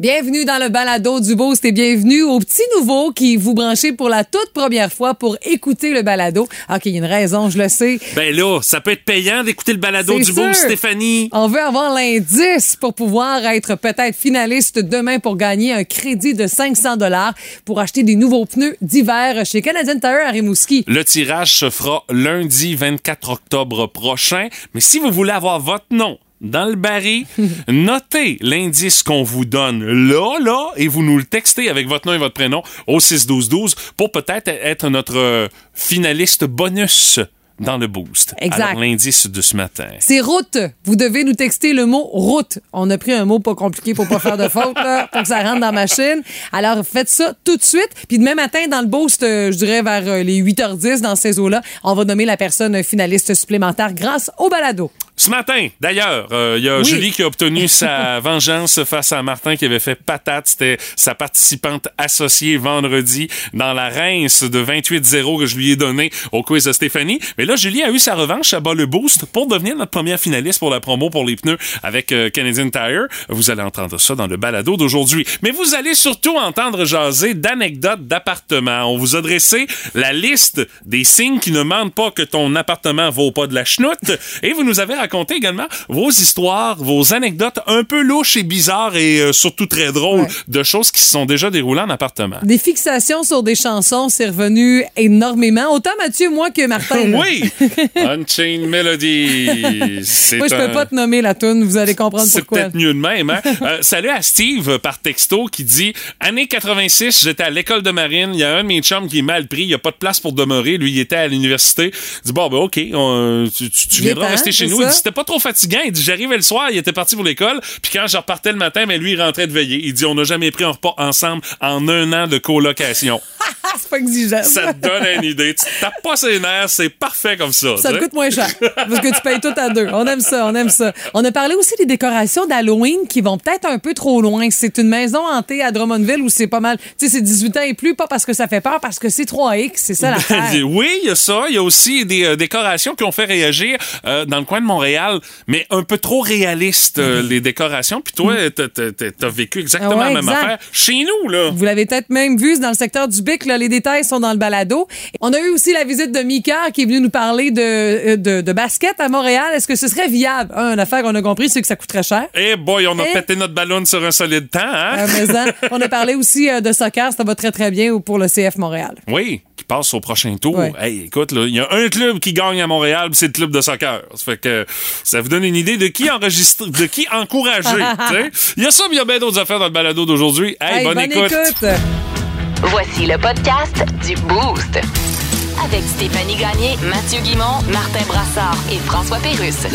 Bienvenue dans le balado du Boost et bienvenue aux petits nouveaux qui vous branchez pour la toute première fois pour écouter le balado. OK, il y a une raison, je le sais. Ben là, ça peut être payant d'écouter le balado du beau sûr. Stéphanie. On veut avoir l'indice pour pouvoir être peut-être finaliste demain pour gagner un crédit de 500 dollars pour acheter des nouveaux pneus d'hiver chez Canadian Tire à Rimouski. Le tirage se fera lundi 24 octobre prochain. Mais si vous voulez avoir votre nom dans le baril, notez l'indice qu'on vous donne là, là, et vous nous le textez avec votre nom et votre prénom au 61212 pour peut-être être notre euh, finaliste bonus dans le boost. Exact. Alors, l'indice de ce matin. C'est route. Vous devez nous texter le mot route. On a pris un mot pas compliqué pour pas faire de faute, là, pour que ça rentre dans la machine. Alors, faites ça tout de suite. Puis demain matin, dans le boost, euh, je dirais vers euh, les 8h10, dans ces eaux-là, on va nommer la personne finaliste supplémentaire grâce au balado. Ce matin, d'ailleurs, euh, il y a Oui. Julie qui a obtenu sa vengeance face à Martin qui avait fait patate. C'était sa participante associée vendredi dans la rince de 28-0 que je lui ai donné au quiz de Stéphanie. Mais là, Julie a eu sa revanche à bas le boost pour devenir notre première finaliste pour la promo pour les pneus avec euh, Canadian Tire. Vous allez entendre ça dans le balado d'aujourd'hui. Mais vous allez surtout entendre jaser d'anecdotes d'appartements. On vous a dressé la liste des signes qui ne mentent pas que ton appartement vaut pas de la chenoute. Et vous nous avez raconté également vos histoires, vos anecdotes un peu louches et bizarres et euh, surtout très drôles Ouais. de choses qui se sont déjà déroulées en appartement. Des fixations sur des chansons, c'est revenu énormément. Autant Mathieu, moi, que Martin. Oui! Unchained Melody. C'est Moi, je un- peux pas te nommer la tune. Vous allez comprendre C'est pourquoi. peut-être mieux de même. Hein? Euh, salut à Steve par texto qui dit Année 86, j'étais à l'école de marine. Il y a un de mes chums qui est mal pris. Il n'y a pas de place pour demeurer. Lui, il était à l'université. Il dit Bon, ben, OK, on- tu, tu- viendras temps, rester chez c'est nous. C'était pas trop fatigant. Il dit J'arrivais le soir. Il était parti pour l'école. Puis quand je repartais le matin, ben, lui, il rentrait de veiller. Il dit On n'a jamais pris un repas ensemble en un an de colocation. C'est pas exigeant. ça te donne une idée. Tu tapes pas ses nerfs. C'est parfait comme ça. Ça te coûte moins cher. Parce que tu payes tout à deux. On aime ça, on aime ça. On a parlé aussi des décorations d'Halloween qui vont peut-être un peu trop loin. C'est une maison hantée à Drummondville où c'est pas mal. Tu sais, c'est 18 ans et plus, pas parce que ça fait peur, parce que c'est 3X. C'est ça l'affaire. oui, il y a ça. Il y a aussi des euh, décorations qui ont fait réagir euh, dans le coin de Montréal, mais un peu trop réalistes, euh, les décorations. Puis toi, t'as- vécu exactement. Ah ouais, la même exact. affaire chez nous, là. Vous l'avez peut-être même vu dans le secteur du Bic. Là, les détails sont dans le balado. On a eu aussi la visite de Mika qui est venu nous parler de, euh, de, de basket à Montréal. Est-ce que ce serait viable? Un, une affaire qu'on a compris, c'est que ça coûterait cher. Eh boy, on a pété notre ballon sur un solide temps, hein? Euh, mais ça, on a parlé aussi euh, de soccer. Ça va très, très bien pour le CF Montréal. Oui, qui passe au prochain tour. Ouais. Hey, écoute, il y a un club qui gagne à Montréal, c'est le club de soccer. Ça fait que ça vous donne une idée de qui enregistrer, de qui encourager. Il y a ça, mais il y a bien d'autres affaires dans le balado d'aujourd'hui. Hey, Hey, bonne, écoute. Voici le podcast du Boost. Avec Stéphanie Gagné, Mathieu Guimont, Martin Brassard et François Pérusse.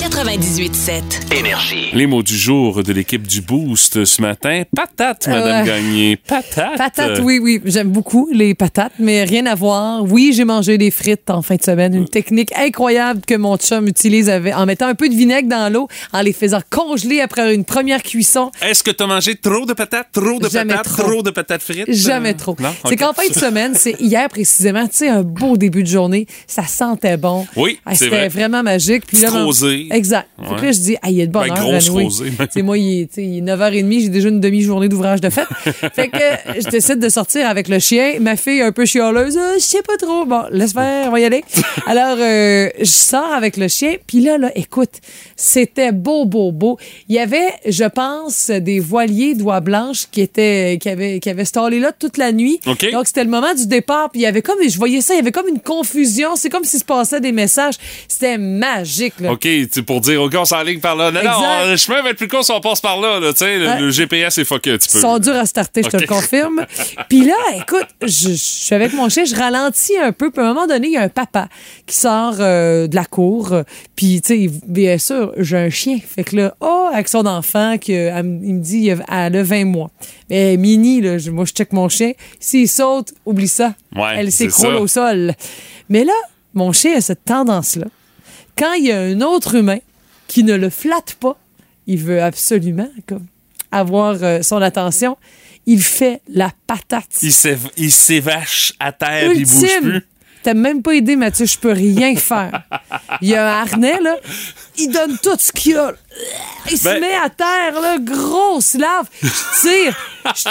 98.7. Énergie. Les mots du jour de l'équipe du Boost ce matin. Patate, Madame Ouais. Gagné. Patate. Patates, oui, oui. J'aime beaucoup les patates, mais rien à voir. Oui, j'ai mangé des frites en fin de semaine. Une technique incroyable que mon chum utilise avec- en mettant un peu de vinaigre dans l'eau, en les faisant congeler après une première cuisson. Est-ce que tu as mangé trop de patates, trop de Jamais patates, trop. de patates frites? Jamais Euh, trop. Non? C'est qu'en fin de semaine, c'est hier précisément, tu sais, un beau début de journée. Ça sentait bon. Oui, Ah, c'est C'était vrai. vraiment magique. Puis là, Exact. Fait que Ouais. là, je dis, ah, il y a de bonne Ben, heure. Anouilh. rosée. Tu sais, moi, il est, il est 9h30, j'ai déjà une demi-journée d'ouvrage de fête. fait que je décide de sortir avec le chien. Ma fille, un peu chialeuse, Ah, je sais pas trop. Bon, laisse faire, on va y aller. Alors, euh, je sors avec le chien. Puis là, là, écoute, c'était beau, beau, beau. Il y avait, je pense, des voiliers d'oie blanche qui étaient, qui avaient, qui avaient stallé là toute la nuit. OK. Donc, c'était le moment du départ. Puis il y avait comme, je voyais ça, il y avait comme une confusion. C'est comme s'il se passait des messages. C'était magique, là. OK, tu- pour dire, OK, on s'enligne par là. Non, non, le chemin va être plus court si on passe par là. là, tu sais, le, Ouais. le GPS est fucké un petit peu. Ils sont durs à starter, je te le confirme. Puis là, écoute, je, je suis avec mon chien, je ralentis un peu. Puis à un moment donné, il y a un papa qui sort euh, de la cour. euh, Puis, tu sais, bien sûr, j'ai un chien. Fait que là, oh, avec son enfant, que, elle me- il me dit, elle a 20 mois. Mais mini, là, moi, je check mon chien. S'il saute, oublie ça. Ouais, Elle s'écroule au sol. Mais là, mon chien a cette tendance-là. Quand il y a un autre humain qui ne le flatte pas, il veut absolument comme, avoir euh, son attention. Il fait la patate. Il s'év- il s'évache à terre, il bouge plus. T'as même pas aidé, Mathieu. Je peux rien faire. Il y a un harnais, là. Il donne tout ce qu'il a. Il se Ben- met à terre, là, grosse lave. Je tire.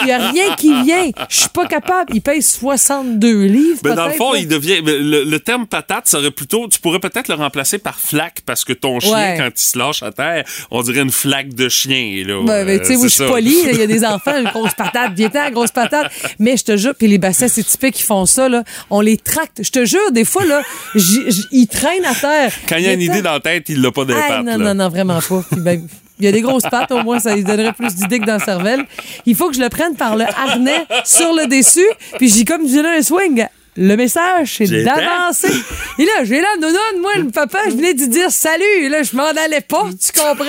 Il n'y a rien qui vient. Je suis pas capable. Il paye 62 livres. Ben, dans le fond, là. il devient. ben, Le, le terme patate serait plutôt. Tu pourrais peut-être le remplacer par flaque parce que ton chien, Ouais. quand il se lâche à terre, on dirait une flaque de chien. Là. Ben, ben, tu sais, Euh, moi, je suis là, Il y a des enfants, une grosse patate. Viens-t'en, grosse patate. Mais je te jure, puis les bassins, c'est typique qui font ça, là. On les tracte. Je te jure, des fois, là, ils traînent à terre. Quand il y a une idée dans la tête, il l'a pas Ah, d'impact. non, là. non, non, vraiment pas. Puis ben, il y a des grosses pattes, au moins, ça lui donnerait plus d'idées que dans la cervelle. Il faut que je le prenne par le harnais sur le dessus, puis j'ai comme donné un swing. Le message, c'est d'avancer. Et là, j'ai là, non, non, moi, le papa, je venais de dire salut. Et là, je m'en allais pas, tu comprends?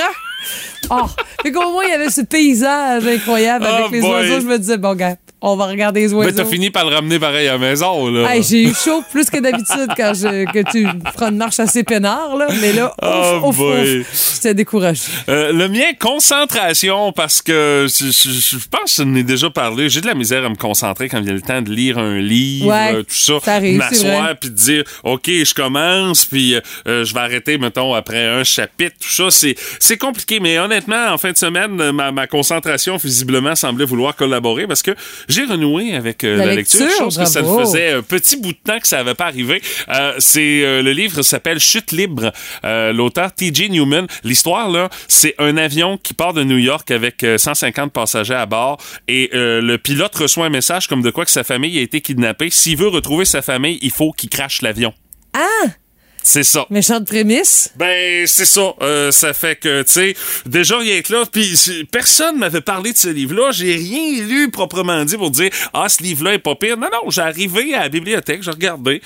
Oh, fait qu'au moins, il y avait ce paysage incroyable avec Oh les boy. oiseaux. Je me disais, bon, gars, on va regarder les oiseaux. Mais t'as fini par le ramener pareil à la maison. Là. Hey, j'ai eu chaud plus que d'habitude quand je, que tu feras une marche assez peinard, là. Mais là, ouf, Oh ouf, ouf, j'étais découragée. Euh, le mien, concentration, parce que je, je- je pense que je n'en ai déjà parlé. J'ai de la misère à me concentrer quand il y a le temps de lire un livre, Ouais, euh, tout ça. M'asseoir puis de dire, OK, je commence, puis euh, je vais arrêter, mettons, après un chapitre, tout ça. C'est, c'est compliqué, mais honnêtement, en fin de semaine, ma, ma concentration, visiblement, semblait vouloir collaborer parce que j'ai renoué avec euh, La la, lecture, lecture, chose que ça bravo. faisait un petit bout de temps que ça n'avait pas arrivé. Euh, c'est euh, le livre s'appelle Chute libre. Euh, L'auteur T.J. Newman. L'histoire là, c'est un avion qui part de New York avec euh, 150 passagers à bord et euh, le pilote reçoit un message comme de quoi que sa famille a été kidnappée. S'il veut retrouver sa famille, il faut qu'il crache l'avion. Ah! C'est ça. Méchante prémisse? Ben, c'est ça. Euh, ça fait que, tu sais, déjà, rien que là, puis personne m'avait parlé de ce livre-là. J'ai rien lu proprement dit pour dire, ah, ce livre-là est pas pire. Non, non, j'ai arrivé à la bibliothèque, j'ai regardé.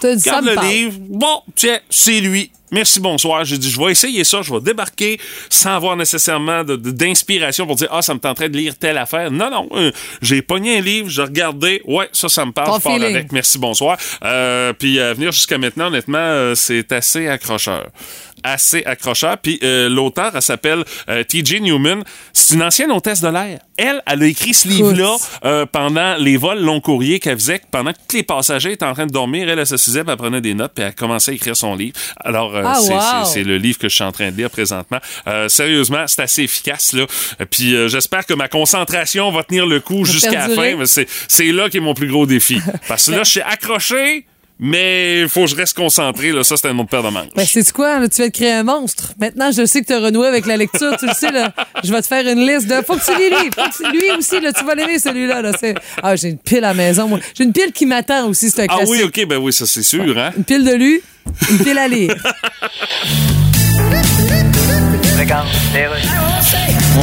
T'as dit ça Regarde le parle. livre. Bon, tiens, c'est lui. Merci, bonsoir. J'ai dit, je vais essayer ça, je vais débarquer sans avoir nécessairement d'inspiration pour dire, ah, ça me tenterait de lire telle affaire. Non, non, euh, j'ai pogné un livre, j'ai regardé, ouais, ça, ça me parle, je pars avec. Merci, bonsoir. Euh, puis à venir jusqu'à maintenant, honnêtement, euh, c'est assez accrocheur. Assez accrocheur. Puis euh, l'auteur, elle s'appelle euh, T.J. Newman. C'est une ancienne hôtesse de l'air. Elle, elle a écrit ce livre-là euh, pendant les vols long courriers qu'elle faisait. Pendant que tous les passagers étaient en train de dormir, elle, elle s'assisait, elle prenait des notes, puis elle commençait à écrire son livre. Alors, euh, Ah, c'est- wow. le livre que je suis en train de lire présentement. Euh, sérieusement, c'est assez efficace, là. Euh, Puis euh, j'espère que ma concentration va tenir le coup jusqu'à la fin. mais C'est c'est là qui est mon plus gros défi. Parce que là, je suis accroché, mais il faut que je reste concentré. Là. Ça, c'est un autre paire de manches. Ben, c'est quoi, là, tu vas te créer un monstre. Maintenant, je sais que tu as renoué avec la lecture, tu le sais, là. Je vais te faire une liste de. Faut que tu lis lui. Faut que tu- lui aussi, là, tu vas l'aimer, celui-là. Là. Ah, j'ai une pile à la maison, moi. J'ai une pile qui m'attend aussi, c'est un ah classique. oui, OK, ben oui, ça c'est sûr. Hein? Une pile de lu, une pile à lire.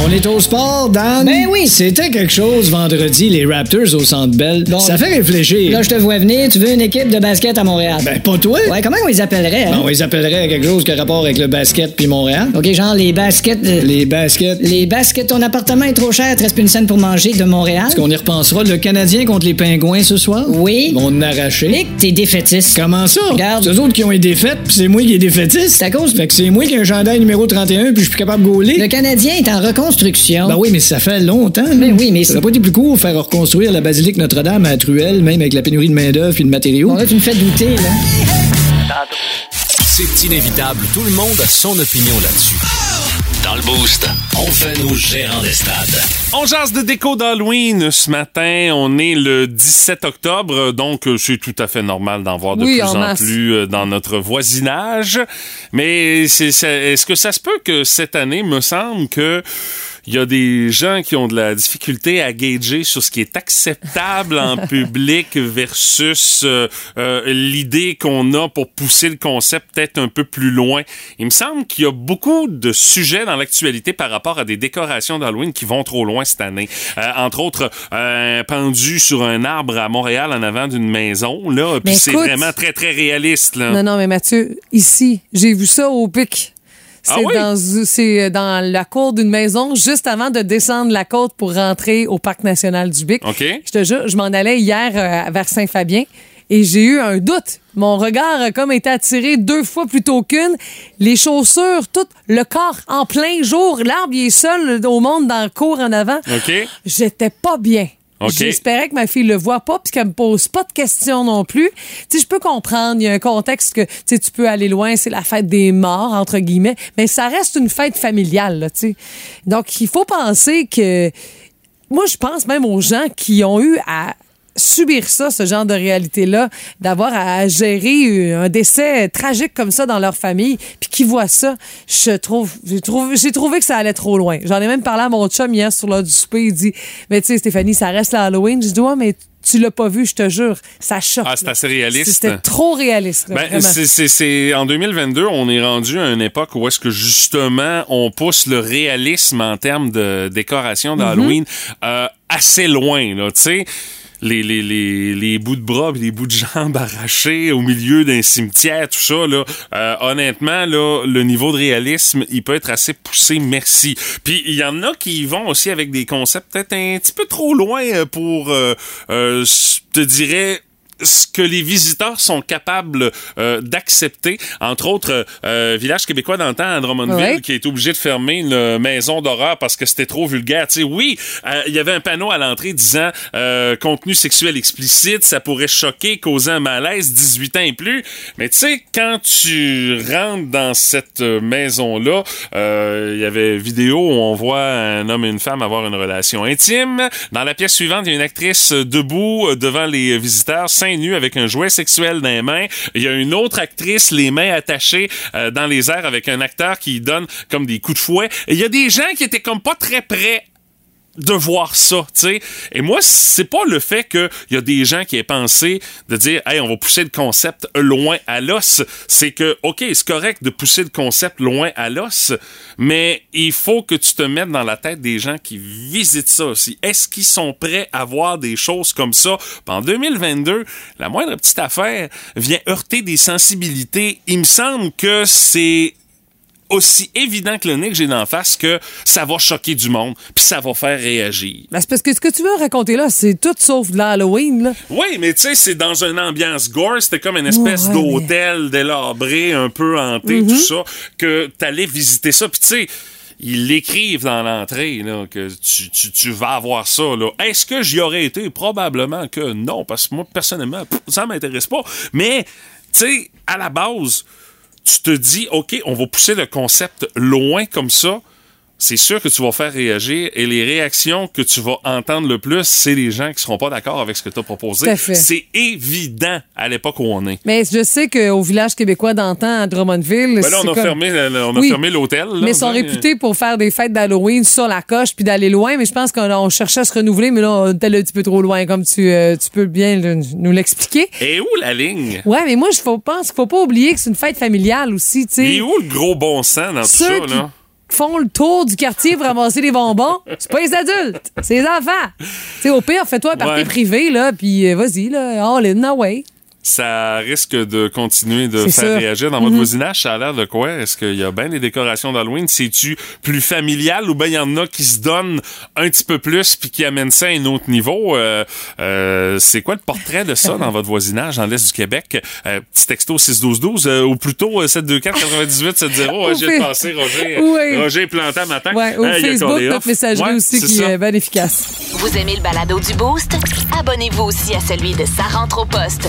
On est au sport, Dan. Ben oui. C'était quelque chose vendredi, les Raptors au Centre Bell. Bon. Ça fait réfléchir. Là, je te vois venir. Tu veux une équipe de basket à Montréal? Ben, pas toi. Ouais, comment on les appellerait? hein? Ben, on les appellerait quelque chose qui a rapport avec le basket puis Montréal. OK, genre les baskets. Les baskets. Les baskets, ton appartement est trop cher, te reste plus une scène pour manger de Montréal? Est-ce qu'on y repensera? Le Canadien contre les Pingouins ce soir? Oui. En arracher. Nick, t'es défaitiste. Comment ça? Regarde. C'est eux autres qui ont été défaites, puis c'est moi qui ai défaitiste. C'est à cause- Fait que c'est moi qui ai un chandail numéro 31, puis je suis plus capable de gauler. Le Canadien est en reconstruction. Ben oui, mais ça fait longtemps. là. Ben oui, mais Ça n'a pas été plus court faire reconstruire la basilique Notre-Dame à Truelle, même avec la pénurie de main-d'œuvre et de matériaux. Bon, là, tu me fais douter, là. C'est inévitable, tout le monde a son opinion là-dessus. Dans le boost, on fait nos gérants des stades. On jase de déco d'Halloween ce matin. On est le 17 octobre, donc euh, c'est tout à fait normal d'en voir de Oui, plus en plus euh, dans notre voisinage. Mais est-ce que ça se peut que cette année, me semble que il y a des gens qui ont de la difficulté à gager sur ce qui est acceptable en public versus euh, euh, l'idée qu'on a pour pousser le concept peut-être un peu plus loin. Il me semble qu'il y a beaucoup de sujets dans l'actualité par rapport à des décorations d'Halloween qui vont trop loin cette année. Euh, entre autres, un pendu sur un arbre à Montréal en avant d'une maison, là, puis c'est vraiment très très réaliste là. Non, non, mais Mathieu, ici, j'ai vu ça au pic. C'est Ah oui? dans, c'est dans la cour d'une maison, juste avant de descendre la côte pour rentrer au Parc national du Bic. OK. Je te jure, je m'en allais hier euh, vers Saint-Fabien et j'ai eu un doute. Mon regard a comme été attiré deux fois plutôt qu'une. Les chaussures, tout le corps en plein jour. L'arbre, est seul au monde dans le cours en avant. OK. J'étais pas bien. OK. J'espérais que ma fille le voit pas puis qu'elle me pose pas de questions non plus. Tu je peux comprendre, il y a un contexte que tu tu peux aller loin, c'est la fête des morts entre guillemets, mais ça reste une fête familiale, tu. Donc il faut penser que moi je pense même aux gens qui ont eu à subir ça, ce genre de réalité-là, d'avoir à gérer un décès tragique comme ça dans leur famille, puis qui voient ça, je trouve, j'ai trouvé, j'ai trouvé que ça allait trop loin. J'en ai même parlé à mon chum hier sur l'heure du souper, il dit, mais tu sais, Stéphanie, ça reste l'Halloween. Je dis, ouais, mais tu l'as pas vu, je te jure, ça choque. Ah, c'est assez réaliste. C'était trop réaliste. Ben, c'est, c'est, c'est- en 2022, on est rendu à une époque où est-ce que justement on pousse le réalisme en termes de décoration d'Halloween euh, assez loin, là, tu sais. Les, les, les, les bouts de bras pis les bouts de jambes arrachés au milieu d'un cimetière, tout ça, là, euh, honnêtement, là, le niveau de réalisme, il peut être assez poussé, merci. Puis il y en a qui vont aussi avec des concepts peut-être un petit peu trop loin euh, pour, euh, euh, je te dirais, ce que les visiteurs sont capables euh, d'accepter. Entre autres, euh, Village québécois temps à Drummondville Ouais. qui est obligé de fermer une maison d'horreur parce que c'était trop vulgaire. Tu sais, oui, euh, il y avait un panneau à l'entrée disant euh, contenu sexuel explicite, ça pourrait choquer, causer un malaise, 18 ans et plus. Mais tu sais, quand tu rentres dans cette euh, maison-là, euh, il y avait vidéo où on voit un homme et une femme avoir une relation intime. Dans la pièce suivante, il y a une actrice euh, debout euh, devant les visiteurs, avec un jouet sexuel dans les mains. Il y a une autre actrice, les mains attachées euh, dans les airs avec un acteur qui donne comme des coups de fouet. Et Il y a des gens qui étaient comme pas très prêts de voir ça, tu sais. Et moi, c'est pas le fait qu'il y a des gens qui aient pensé de dire, hey, on va pousser le concept loin à l'os. C'est que, OK, c'est correct de pousser le concept loin à l'os, mais il faut que tu te mettes dans la tête des gens qui visitent ça aussi. Est-ce qu'ils sont prêts à voir des choses comme ça? En 2022, la moindre petite affaire vient heurter des sensibilités. Il me semble que c'est aussi évident que le nez que j'ai d'en face que ça va choquer du monde, puis ça va faire réagir. Ben, c'est parce que ce que tu veux raconter là, c'est tout sauf de l'Halloween. Là. Oui, mais tu sais, c'est dans une ambiance gore, c'était comme une espèce Ouais, d'hôtel délabré, un peu hanté, tout ça, que t'allais visiter ça, puis tu sais... Ils l'écrivent dans l'entrée là, que tu, tu, tu vas avoir ça. là. Est-ce que j'y aurais été? Probablement que non, parce que moi, personnellement, pff, ça m'intéresse pas. Mais, tu sais, à la base, tu te dis, OK, on va pousser le concept loin comme ça, c'est sûr que tu vas faire réagir et les réactions que tu vas entendre le plus, c'est les gens qui seront pas d'accord avec ce que tu as proposé. C'est évident à l'époque où on est. Mais je sais qu'au village québécois d'antan à Drummondville, Ben là, on c'est a comme- fermé, le- on a Oui. fermé l'hôtel. Mais ils sont réputés pour faire des fêtes d'Halloween sur la coche puis d'aller loin. Mais je pense qu'on on cherchait à se renouveler, mais là, on était allé un petit peu trop loin, comme tu, euh, tu peux bien le- nous l'expliquer. Et où la ligne? Ouais, mais moi, je pense qu'il faut pas oublier que c'est une fête familiale aussi, tu sais. Et où le gros bon sens dans tout ça, là? Font le tour du quartier pour ramasser des bonbons, c'est pas les adultes, c'est les enfants. Sais, au pire, fais-toi un party Ouais. privé, là, puis euh, vas-y, là, all in, no way. Ça risque de continuer de C'est faire sûr. Mhm. réagir dans votre voisinage. Ça a l'air de quoi? Est-ce qu'il y a bien des décorations d'Halloween? C'est-tu plus familial ou bien il y en a qui se donnent un petit peu plus puis qui amènent ça à un autre niveau? Euh, euh, c'est quoi le portrait de ça dans votre voisinage dans l'Est du Québec? Euh, petit texto 61212 euh, ou plutôt euh, 724 98 70. Ouais, Au J'ai passé Roger, Oui. Roger Plantin matin. Ouais, au Hey, Facebook, notre messagerie Ouais, aussi c'est qui ça. est bien efficace. Vous aimez le balado du Boost? Abonnez-vous aussi à celui de Sa rentre au poste.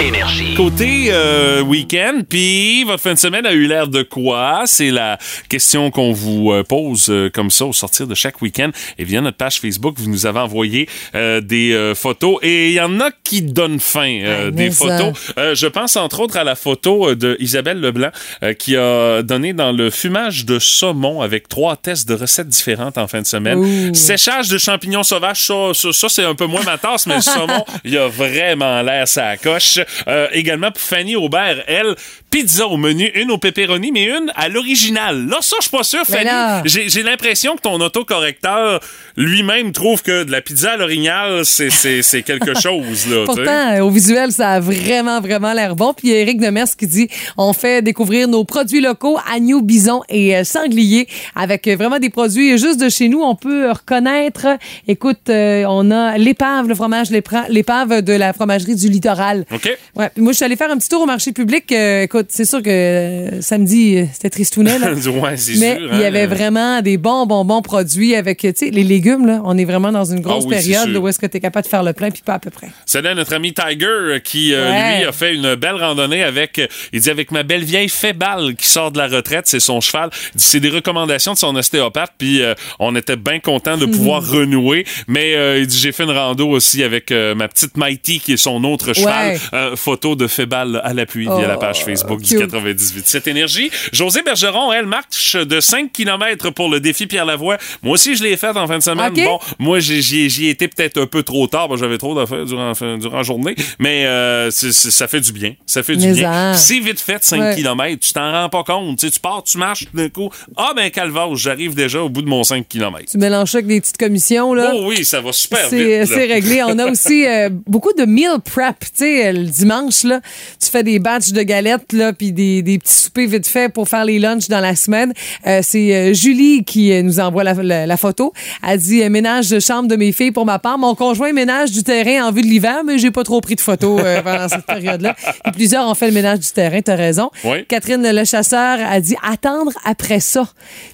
Énergie. Côté euh, week-end, puis votre fin de semaine a eu l'air de quoi? C'est la question qu'on vous euh, pose euh, comme ça au sortir de chaque week-end. Et via notre page Facebook, vous nous avez envoyé euh, des euh, photos et il y en a qui donnent faim, euh, Ouais, des photos. Euh, je pense entre autres à la photo euh, de Isabelle Leblanc euh, qui a donné dans le fumage de saumon avec trois tests de recettes différentes en fin de semaine. Ouh. Séchage de champignons sauvages, ça, ça, ça, c'est un peu moins ma tasse, mais le saumon, il a vraiment l'air ça coche. Euh, également pour Fanny Aubert, elle, pizza au menu, une au pepperoni, mais une à l'original. Là, ça, je suis pas sûr, Fanny. J'ai j'ai l'impression que ton autocorrecteur lui-même trouve que de la pizza à l'original, c'est- c'est c'est quelque chose. Là. Pourtant, au visuel, ça a vraiment, vraiment l'air bon. Puis Éric Demers qui dit on fait découvrir nos produits locaux, agneaux, bisons et euh, sangliers, avec euh, vraiment des produits juste de chez nous. On peut reconnaître, écoute, euh, on a l'épave, le fromage l'épave de la fromagerie du littoral. OK. Ouais, puis moi, je suis allée faire un petit tour au marché public. Euh, écoute, c'est sûr que euh, samedi, euh, c'était tristounet, là. ouais, c'est Mais sûr. il y hein. avait vraiment des bons, bons, bons produits avec, tu sais, les légumes, là. On est vraiment dans une grosse Ah oui, c'est période où est-ce que tu es capable de faire le plein, puis pas à peu près. Salut à notre ami Tiger qui, Ouais. lui, a fait une belle randonnée avec, il dit, avec ma belle vieille Fébal qui sort de la retraite, c'est son cheval. Il dit, c'est des recommandations de son ostéopathe, puis on était bien content de pouvoir renouer. Mais il dit, j'ai fait une rando aussi avec ma petite Mighty qui est son autre cheval. Ouais. Euh, photo de Fébal à l'appui via Oh, la page Facebook du cute. 98. Cette énergie. José Bergeron, elle, marche de 5 km pour le défi Pierre Lavoie. Moi aussi, je l'ai fait en fin de semaine. Bon, moi, j'ai- j'y ai- j'y ai été peut-être un peu trop tard, j'avais trop d'affaires durant, durant la journée, mais euh, ça fait du bien. Ça fait du Mais bien. en. Puis C'est vite fait, 5 Ouais. km. Tu t'en rends pas compte. Tu sais, tu pars, tu marches, tout d'un coup. Ah, ben, calvaire, j'arrive déjà au bout de mon 5 km. Tu mélanges ça avec des petites commissions, là. Oh oui, ça va super C'est vite. c'est réglé. On a aussi euh, beaucoup de meal prep. Tu sais, dimanche, là, tu fais des batchs de galettes, là, puis des, des petits soupers vite faits pour faire les lunchs dans la semaine. Euh, c'est euh, Julie qui euh, nous envoie la, la- la photo. Elle dit ménage de chambre de mes filles pour ma part. Mon conjoint ménage du terrain en vue de l'hiver, mais j'ai pas trop pris de photos euh, pendant cette période-là. Et plusieurs ont fait le ménage du terrain. T'as raison. Oui. Catherine Le Chasseur a dit attendre après ça.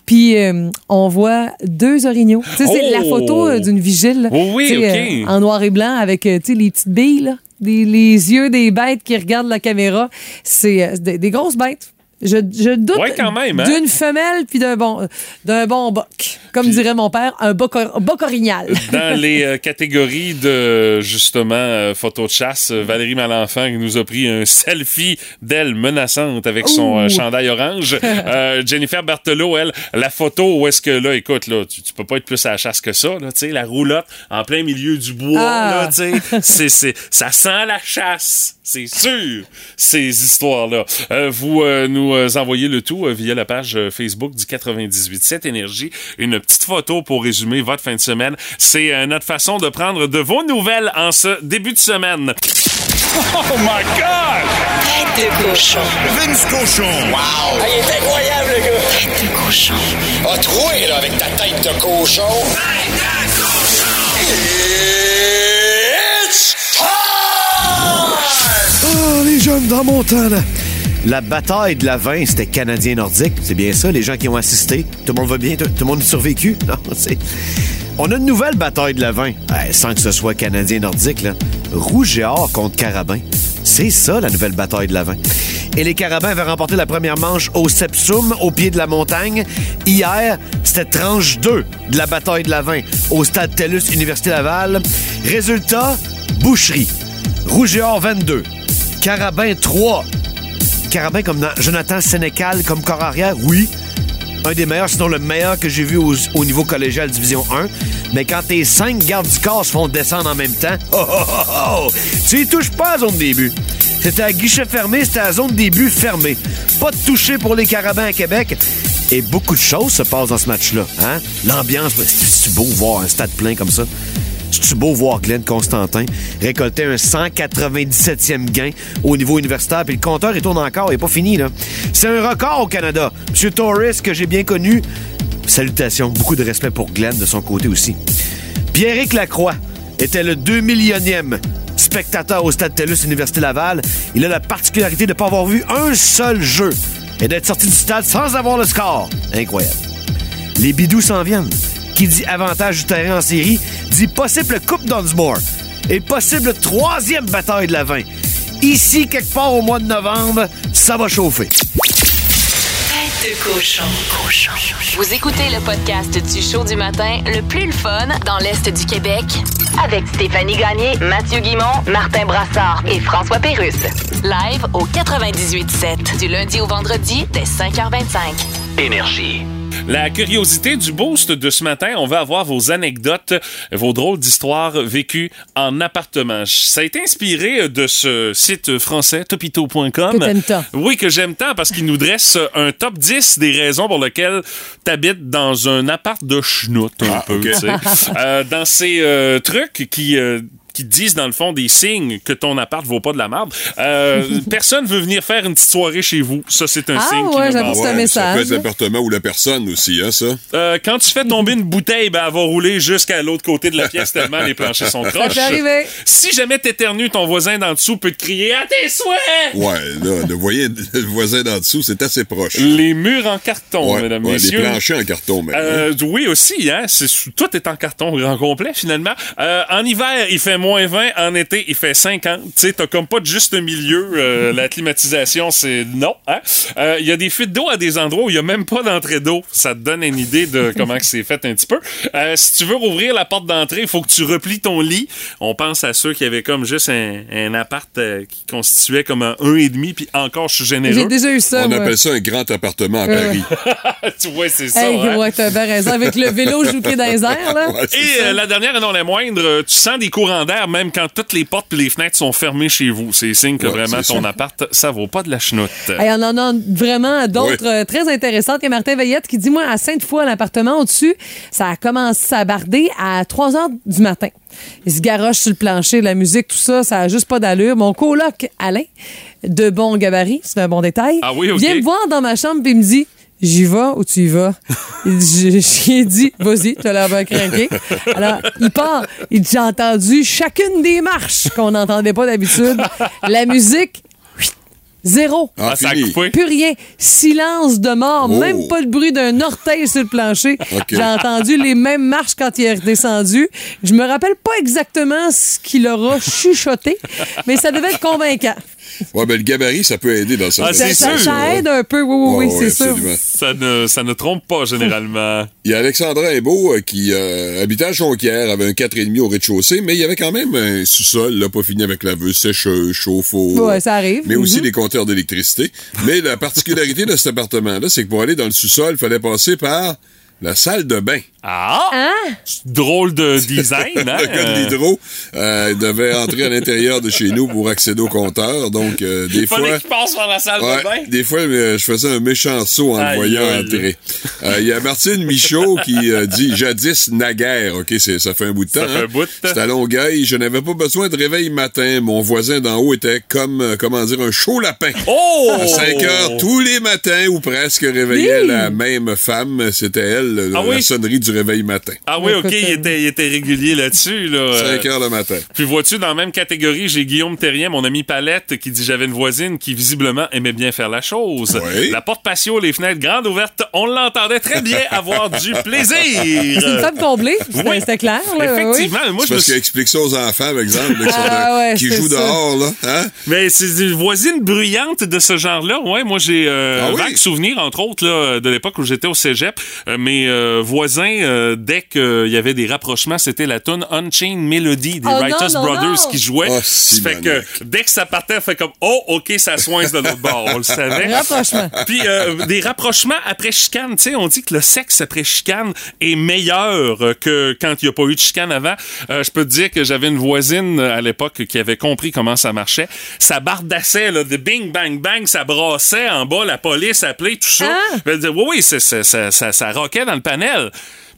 Puis euh, on voit deux orignaux. C'est Oh! la photo euh, d'une vigile. Oh oui, en noir et blanc avec les petites billes, là. Des- les yeux des bêtes qui regardent la caméra. C'est euh, des, des grosses bêtes. Je, je doute Ouais, hein? d'une femelle puis d'un bon, d'un bon boc. Comme dirait mon père, un boc, boc orignal. Dans les euh, catégories de, justement, euh, photos de chasse, euh, Valérie Malenfant qui nous a pris un selfie d'elle menaçante avec son euh, chandail orange. Euh, Jennifer Barthelot, elle, la photo où est-ce que là, écoute, là, tu, tu peux pas être plus à la chasse que ça, là, tu sais, la roulotte en plein milieu du bois, Ah. là, tu sais, c'est, c'est, ça sent la chasse, c'est sûr, ces histoires-là. Euh, vous euh, nous euh, envoyez le tout euh, via la page euh, Facebook du 98 7 Énergie, une petite photo pour résumer votre fin de semaine. C'est euh, notre façon de prendre de vos nouvelles en ce début de semaine. Oh my God! Tête de cochon. Vince Cochon! Wow! Ah, il est incroyable, le gars! Tête de cochon. A troué, là, avec ta tête de cochon! Tête de cochon! Oh, les jeunes dans mon temps. La bataille de la vin, c'était canadien-nordique. C'est bien ça, les gens qui ont assisté. Tout le monde va bien? Tout, tout le monde a survécu? Non, c'est... On a une nouvelle bataille de la vin, Eh, sans que ce soit canadien-nordique, là. Rouge et or contre Carabin. C'est ça, la nouvelle bataille de la vin. Et les Carabins avaient remporté la première manche au Sepsum, au pied de la montagne. Hier, c'était tranche 2 de la bataille de la vin au stade TELUS Université Laval. Résultat, boucherie. Rouge et or 22. Carabin 3. Carabin comme Jonathan Sénécal comme corps arrière, oui. Un des meilleurs, sinon le meilleur que j'ai vu au, au niveau collégial Division 1. Mais quand tes cinq gardes du corps se font descendre en même temps, oh, oh, oh, oh, tu y touches pas à zone début. C'était à guichet fermé, c'était à zone début fermée. Pas de toucher pour les Carabins à Québec. Et beaucoup de choses se passent dans ce match-là. Hein? L'ambiance, c'est beau voir un stade plein comme ça? C'est beau voir Glenn Constantin récolter un 197e gain au niveau universitaire, puis le compteur, il tourne encore, il n'est pas fini, là. C'est un record au Canada. Monsieur Torres, que j'ai bien connu, salutations, beaucoup de respect pour Glenn de son côté aussi. Pierrick Lacroix était le 2 millionième spectateur au Stade TELUS Université Laval. Il a la particularité de ne pas avoir vu un seul jeu et d'être sorti du stade sans avoir le score. Incroyable. Les bidous s'en viennent. Qui dit avantage du terrain en série, dit possible Coupe Dunsmore et possible troisième bataille de la 20. Ici, quelque part au mois de novembre, ça va chauffer. Tête de cochon. Cochon. Vous écoutez le podcast du show du matin le plus le fun dans l'Est du Québec avec Stéphanie Gagné, Mathieu Guimont, Martin Brassard et François Pérusse. Live au 98.7 du lundi au vendredi dès 5h25. Énergie. La curiosité du boost de ce matin, on va avoir vos anecdotes, vos drôles d'histoires vécues en appartement. Ça a été inspiré de ce site français, topito.com. Que t'aimes tant. Oui, que j'aime tant parce qu'il nous dresse un top 10 des raisons pour lesquelles t'habites dans un appart de schnout un peu, tu sais. Euh, dans ces euh, trucs qui... euh, qui te disent, dans le fond, des signes que ton appart vaut pas de la merde. Euh, personne veut venir faire une petite soirée chez vous. Ça, c'est un Ah, signe qui ouais, j'avoue, c'est un message. Ça peut être l'appartement ou la personne aussi, hein, ça? Euh, quand tu fais tomber une bouteille, ben, elle va rouler jusqu'à l'autre côté de la pièce tellement les planchers sont croches. peut arriver. Si jamais t'éternues, ton voisin d'en dessous peut te crier à tes souhaits! Ouais, là, le, voyer- le voisin d'en dessous, c'est assez proche. Les murs en carton, Ouais, mesdames, ouais, messieurs. les planchers en carton, mais. Euh, oui aussi, hein. C'est, tout est en carton grand complet finalement. Euh, en hiver, il fait moins 20. En été, il fait 50. Tu sais, t'as comme pas de juste milieu. Euh, la climatisation, c'est non. Hein? Euh, Il y a des fuites d'eau à des endroits où il y a même pas d'entrée d'eau. Ça te donne une idée de comment que c'est fait un petit peu. Euh, si tu veux rouvrir la porte d'entrée, il faut que tu replies ton lit. On pense à ceux qui avaient comme juste un, un appart euh, qui constituait comme un 1,5 puis encore, je suis généreux. J'ai déjà eu ça, On moi. appelle ça un grand appartement à Euh. Paris. tu vois, c'est ça. Hey, hein? ouais, t'as bien raison. Avec le vélo joué dans les airs, là. Ouais, Et euh, la dernière et non la moindre, tu sens des courants d'air même quand toutes les portes et les fenêtres sont fermées chez vous. C'est signe que Ouais, vraiment ton ça. appart, ça vaut pas de la chenoute. Hey, on en a vraiment d'autres Oui. euh, très intéressantes. Il y a Martin Veillette qui dit Moi, à Sainte-Foy, l'appartement au-dessus, ça a commencé à barder à 3 heures du matin. Il se garoche sur le plancher, la musique, tout ça, ça a juste pas d'allure. Mon coloc, Alain, de bon gabarit, c'est un bon détail, Ah oui, ok. vient me voir dans ma chambre et me dit J'y vais ou tu y vas? Il dit- J'ai dit, vas-y, tu as l'air bien craqué. Alors, il part. Il dit, j'ai entendu chacune des marches qu'on n'entendait pas d'habitude. La musique, zéro. Ah, Ah, ça a fini. coupé. Plus rien. Silence de mort. Oh. Même pas le bruit d'un orteil sur le plancher. J'ai entendu les mêmes marches quand il est redescendu. Je me rappelle pas exactement ce qu'il aura chuchoté, mais ça devait être convaincant. Ouais, ben le gabarit, ça peut aider dans ça. Ah, Ça, c'est ça- sûr. ça aide un peu, oui, oui, oui, c'est sûr. Ça ne, ça ne trompe pas généralement. Il y a Alexandra Imbeau euh, qui euh, habitait à Jonquière, avait un 4,5 au rez-de-chaussée, mais il y avait quand même un sous-sol, là, pas fini avec laveuse, sécheuse, chauffe-eau. Ouais, ça arrive. Mais aussi Mhm. des compteurs d'électricité. Mais la particularité de cet appartement-là, c'est que pour aller dans le sous-sol, il fallait passer par la salle de bain. Ah! Hein? Drôle de design, hein? Le gars de l'hydro euh, devait entrer à l'intérieur de chez nous pour accéder au compteur. Donc, euh, des Il fallait fois... qu'il passe par la salle de bain. des fois, euh, je faisais un méchant saut en Aïe, le voyant entrer. Euh, Il y a Martine Michaud qui euh, dit jadis naguère. OK, ça fait un bout de temps. Ça fait hein? un bout de temps. C'est à Longueuil. Je n'avais pas besoin de réveil matin. Mon voisin d'en haut était comme, euh, comment dire, un chaud lapin. Oh! À 5 heures tous les matins ou presque réveillait Oui. la même femme. C'était elle, le- Ah la oui? sonnerie du réveil matin. Ah oui, OK, il euh, était, il était régulier là-dessus. Là. 5 Euh, heures le matin. Puis vois-tu, dans la même catégorie, j'ai Guillaume Terrien, mon ami Palette, qui dit j'avais une voisine qui visiblement aimait bien faire la chose. Oui. La porte patio, les fenêtres grandes ouvertes, on l'entendait très bien avoir du plaisir. C'est une femme comblée, c'était Oui. c'était clair. Là, oui. Effectivement, moi C'est je parce suis... qu'elle explique ça aux enfants, par exemple, là, qui, Ah ouais, qui c'est jouent ça. dehors, là. Hein? Mais c'est une voisine bruyante de ce genre-là. Ouais, moi j'ai euh, Ah oui? vague souvenir, entre autres, là, de l'époque où j'étais au cégep. Euh, mes euh, voisins, euh, dès qu'il y avait des rapprochements, c'était la tune Unchained Melody des Oh non, non, Brothers non! qui jouait. Oh, Ça fait que dès que ça partait, fait comme Oh, OK, ça soince de l'autre bord. On le savait. Puis euh, des rapprochements après chicane. Tu sais, on dit que le sexe après chicane est meilleur que quand il n'y a pas eu de chicane avant. Euh, je peux te dire que j'avais une voisine euh, à l'époque qui avait compris comment ça marchait. Ça bardassait, là, de bing, bang, bang, ça brassait en bas, la police appelait, tout ça. Ah! Elle disait, oui, oui, c'est- c'est- ça, ça, ça roquait dans le panel.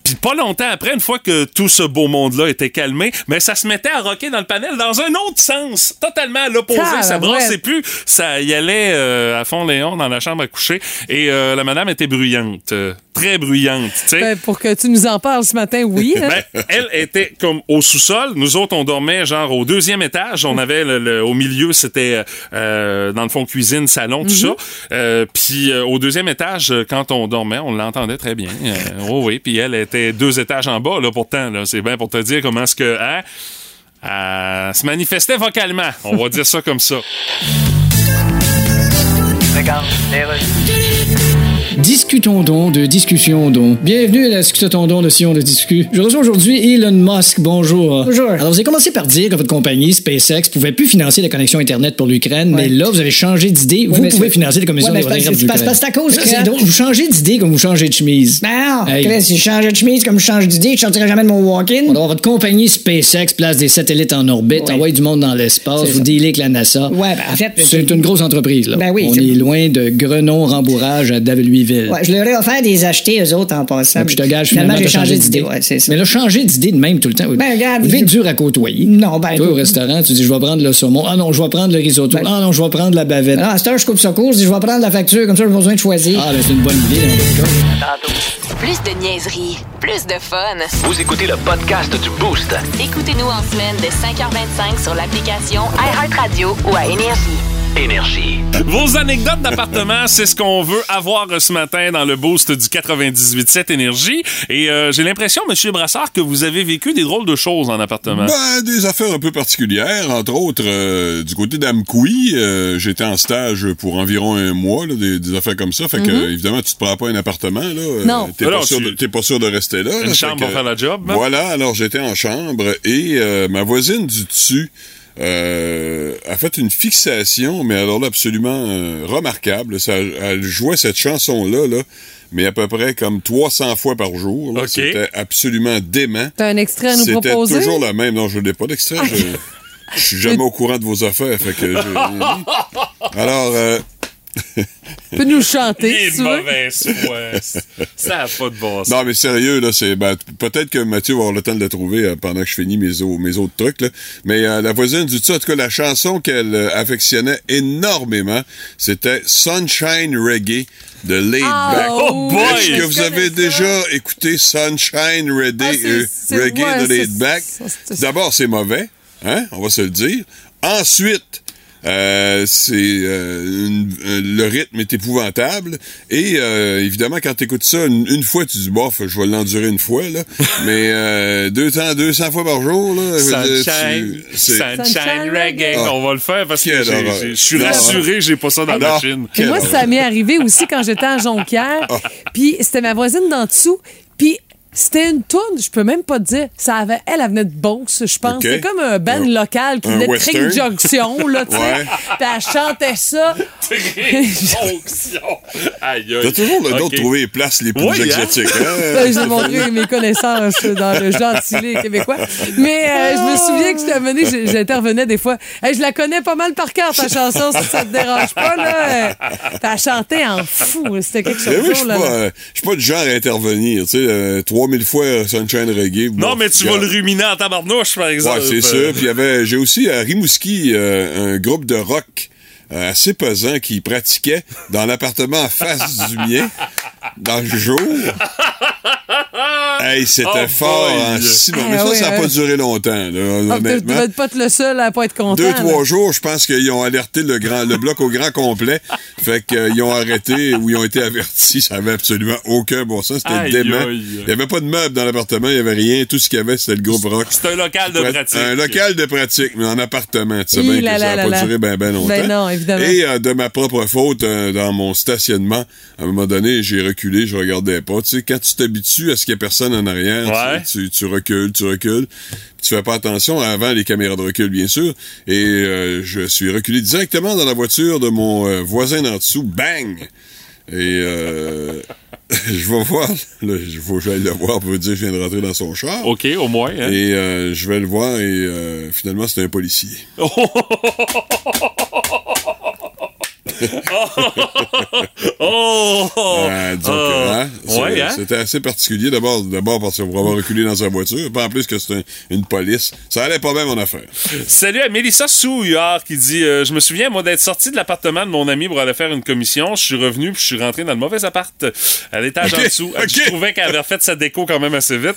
Puis pas longtemps après, une fois que tout ce beau monde-là était calmé, mais ça se mettait à rocker dans le panel dans un autre sens, totalement à l'opposé. Ça brassait plus. Ça y allait euh, à fond Léon dans la chambre à coucher. Et euh, la madame était bruyante. Très bruyante, tu sais. Ben, pour que tu nous en parles ce matin, oui. hein. Ben, elle était comme au sous-sol. Nous autres, on dormait genre au deuxième étage. On avait le, le- au milieu, c'était euh, dans le fond cuisine, salon, tout ça. Euh, puis euh, au deuxième étage, quand on dormait, on l'entendait très bien. Euh, oh oui. Puis elle était deux étages en bas là. Pourtant, là, c'est bien pour te dire comment est-ce que hein, elle se manifestait vocalement. On va dire ça comme ça. Discutons donc de discussion donc. Bienvenue à la Discutons donc de Sion de Discu. Je reçois aujourd'hui Elon Musk. Bonjour. Bonjour. Alors, vous avez commencé par dire que votre compagnie, SpaceX, pouvait plus financer la connexion Internet pour l'Ukraine, mais là, vous avez changé d'idée. vous pouvez financer la commission Ouais, parce- de c'est parce- c'est à cause que- drôle, Vous changez d'idée comme vous changez de chemise. Ben non, Hey. Si je changeais de chemise comme je change d'idée, je sortirais jamais de mon walk-in. Alors, votre compagnie SpaceX place des satellites en orbite, Ouais. envoie du monde dans l'espace, vous dealez avec la NASA. Ouais, ben en fait... C'est une grosse entreprise, là. Ben oui, On est loin de Grenon rembourrage à Daveluy Ouais, je leur ai offert des achetés, eux autres, en passant. Puis je te gage, finalement, j'ai changé d'idée. Ouais, c'est. Mais là, changer d'idée de même tout le temps. Ben, regarde, Vite je- dur à côtoyer. Non, ben. Toi, au restaurant, tu dis, je vais prendre le saumon. Ah non, je vais prendre le risotto. Ben- Ah non, je vais prendre la bavette. À cette heure, je coupe ça court, je dis, je vais prendre la facture, comme ça, j'ai pas besoin de choisir. Ah, ben, c'est une bonne idée. dans cas. Plus de niaiserie, plus de fun. Vous écoutez le podcast du Boost. Écoutez-nous en semaine de 5h25 sur l'application iHeartRadio ou à Énergie. Énergie. Vos anecdotes d'appartement, c'est ce qu'on veut avoir ce matin dans le boost du 98.7 Énergie. Et euh, j'ai l'impression, Monsieur Brassard, que vous avez vécu des drôles de choses en appartement. Ben, des affaires un peu particulières. Entre autres, euh, du côté d'Amkoui, euh, j'étais en stage pour environ un mois, là, des, des affaires comme ça. Fait que, euh, évidemment, tu te prends pas un appartement, là. Non. T'es pas, tu- pas sûr de rester là. Une là. chambre pour faire la job, hein? Voilà, alors j'étais en chambre et euh, ma voisine du dessus euh, a fait une fixation, mais alors là, absolument euh, remarquable. Ça, elle jouait cette chanson-là, là, mais à peu près comme 300 fois par jour. là. OK. C'était absolument dément. T'as un extrait à nous C'était proposer? toujours la même. Non, je n'ai pas d'extrait. Je, je suis jamais au courant de vos affaires. Fait que je- Alors, euh, peux nous chanter, Les si tu veux. mauvaises. Ça n'a pas de bon sens. non, mais sérieux, là, c'est ben, peut-être que Mathieu va avoir le temps de le trouver euh, pendant que je finis mes, au- mes autres trucs. Là. Mais euh, la voisine du dessus, en tout cas, la chanson qu'elle euh, affectionnait énormément, c'était Sunshine Reggae de Laid Ah, Back. Oh boy! Est-ce que vous avez ça. déjà écouté Sunshine Reggae, Ah, euh, Reggae ouais, de Laid c'est- Back? D'abord, c'est mauvais, hein? On va se le dire. Ensuite, euh, c'est euh, une- euh, le rythme est épouvantable et euh, évidemment quand t'écoutes ça une, une fois tu dis bof je vais l'endurer une fois là mais euh, 200 200 fois par jour là Sunshine, tu- Reggae. Ah. On va le faire parce que je suis rassuré, j'ai pas ça dans la machine. Moi, ça m'est arrivé aussi quand j'étais à Jonquière. Ah. Puis c'était ma voisine d'en dessous. Puis c'était une toune, je peux même pas te dire. Ça avait, elle, elle venait de Beauce, je pense. OK. C'était comme un band Un- local qui venait de. Trick Junction, là, tu sais. Ouais. Puis elle chantait ça. Fonction. Aïe, aïe. T'as toujours le don de trouver les places les plus Oui, hein? exotiques. Ben, Hein? J'ai montré mes connaissances dans le gentilé québécois. Mais euh, je me souviens que j'étais amenée, j'- j'intervenais des fois. Hey, je la connais pas mal par cœur, ta chanson, si ça te dérange pas. Là. Puis Elle chantait en fou. C'était quelque chose Mais je suis pas, euh, je suis pas du genre à intervenir. Tu sais, euh, 3000 fois euh, Sunshine Reggae. Non, bon, mais tu regarde. vas le ruminer en tabarnouche, par exemple. Ouais, c'est ça. Puis il y avait, j'ai aussi à Rimouski euh, un groupe de rock assez pesant qui pratiquait dans l'appartement en face du mien dans le jour. Hey, c'était Oh fort boy. en six mois. Mais ça, oui, ça n'a hein. pas duré longtemps, là, Ah, tu honnêtement. devais pas être le seul à pas être content. Deux, là. trois jours, je pense qu'ils ont alerté le grand, le bloc au grand complet. Fait qu'ils ont arrêté ou ils ont été avertis. Ça avait absolument aucun bon sens. C'était dément. Il y avait pas de meubles dans l'appartement. Il y avait rien. Tout ce qu'il y avait, c'était le groupe rock. C'est un local de pratique. Un local de pratique, mais en appartement. Tu sais Hi bien là que ça n'a pas duré bien ben longtemps. Ben non, évidemment. Et euh, de ma propre faute, euh, dans mon stationnement, à un moment donné, j'ai reculé, je regardais pas. Tu sais, quand tu t'habitues à ce qu'il y a personne en arrière, Ouais. tu, tu, tu recules, tu recules. Tu fais pas attention avant les caméras de recul, bien sûr. Et euh, je suis reculé directement dans la voiture de mon euh, voisin d'en dessous. Bang! Et euh, je vais voir, là, il faut que j'aille le voir pour dire que je viens de rentrer dans son char. OK, au moins. hein. Et euh, je vais le voir et euh, finalement c'était un policier. Oh! Donc, hein, c'est- ouais, hein? C'était assez particulier d'abord, d'abord parce que pour avoir reculé dans sa voiture, pas en plus que un- une police. Ça allait pas bien mon affaire. Salut à Mélissa Souillard qui dit euh, Je me souviens, moi, d'être sorti de l'appartement de mon ami pour aller faire une commission. Je suis revenu puis je suis rentré dans le mauvais appart à l'étage Ok, en dessous. ok. Je trouvais qu'elle avait refait sa déco quand même assez vite.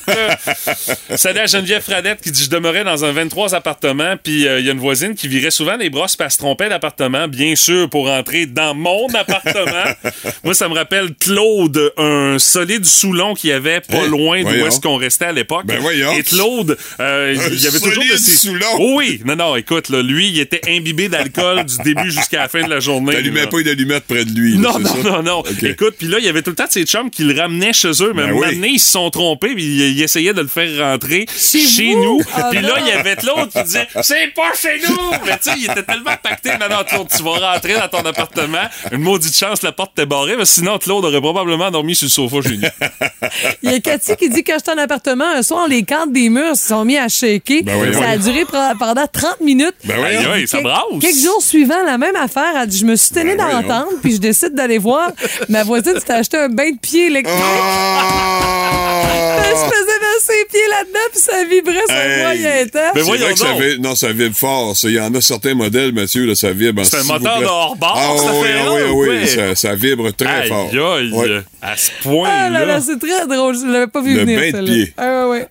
Salut à Geneviève Fradette qui dit Je demeurais dans un 23 appartements puis euh, il y a une voisine qui virait souvent les brosses parce se trompait d'appartement, bien sûr, pour dans mon appartement. moi, ça me rappelle Claude, un solide Soulon qui avait pas Hein? loin d'où est-ce qu'on restait à l'époque. Ben voyons. Et Claude, euh, il y avait toujours de ces... Soulon. Oh oui, non, non, écoute, là, lui, il était imbibé d'alcool du début jusqu'à la fin de la journée. T'allumais là. pas une allumette près de lui. là, Non, non, non, non. Écoute, puis là, il y avait tout le temps de ces chums qui le ramenaient chez eux, mais à un Ben oui. ils se sont trompés, puis ils, ils essayaient de le faire rentrer Chez vous? nous. Ah puis là, il y avait l'autre qui disait C'est pas chez nous! Mais tu sais, il était tellement pacté. Non, non, Claude, tu vas rentrer dans ton appartement. Une maudite chance, la porte était barrée, mais sinon, Claude aurait probablement dormi sur le sofa chez Il y a Cathy qui dit que j'étais en appartement, un soir, les cadres des murs se sont mis à shaker. Ben oui, ça oui. a duré pendant 30 minutes. Ben oui, ça Quelques- brasse. Quelques jours suivants, la même affaire. Elle dit, je me suis tenu Ben dans voyons. l'entente, puis je décide d'aller voir. Ma voisine s'est acheté un bain de pied électrique. Ah! Elle se faisait verser les pieds là-dedans, puis ça vibrait sur Hey. moyen temps. Mais C'est voyons vrai que ça vibre, non, ça vibre fort. Il y en a certains modèles, Mathieu, là, ça vibre. en C'est un moteur de hors-bord, Ah, cette oui, affaire-là, oui, ou oui, ça, ça vibre très Aïe, fort. aïe, Ouais. à ce Ah point-là. là là, c'est très drôle. Je l'avais pas vu Le venir, bain de celle-là. pied. Ah ouais, ouais.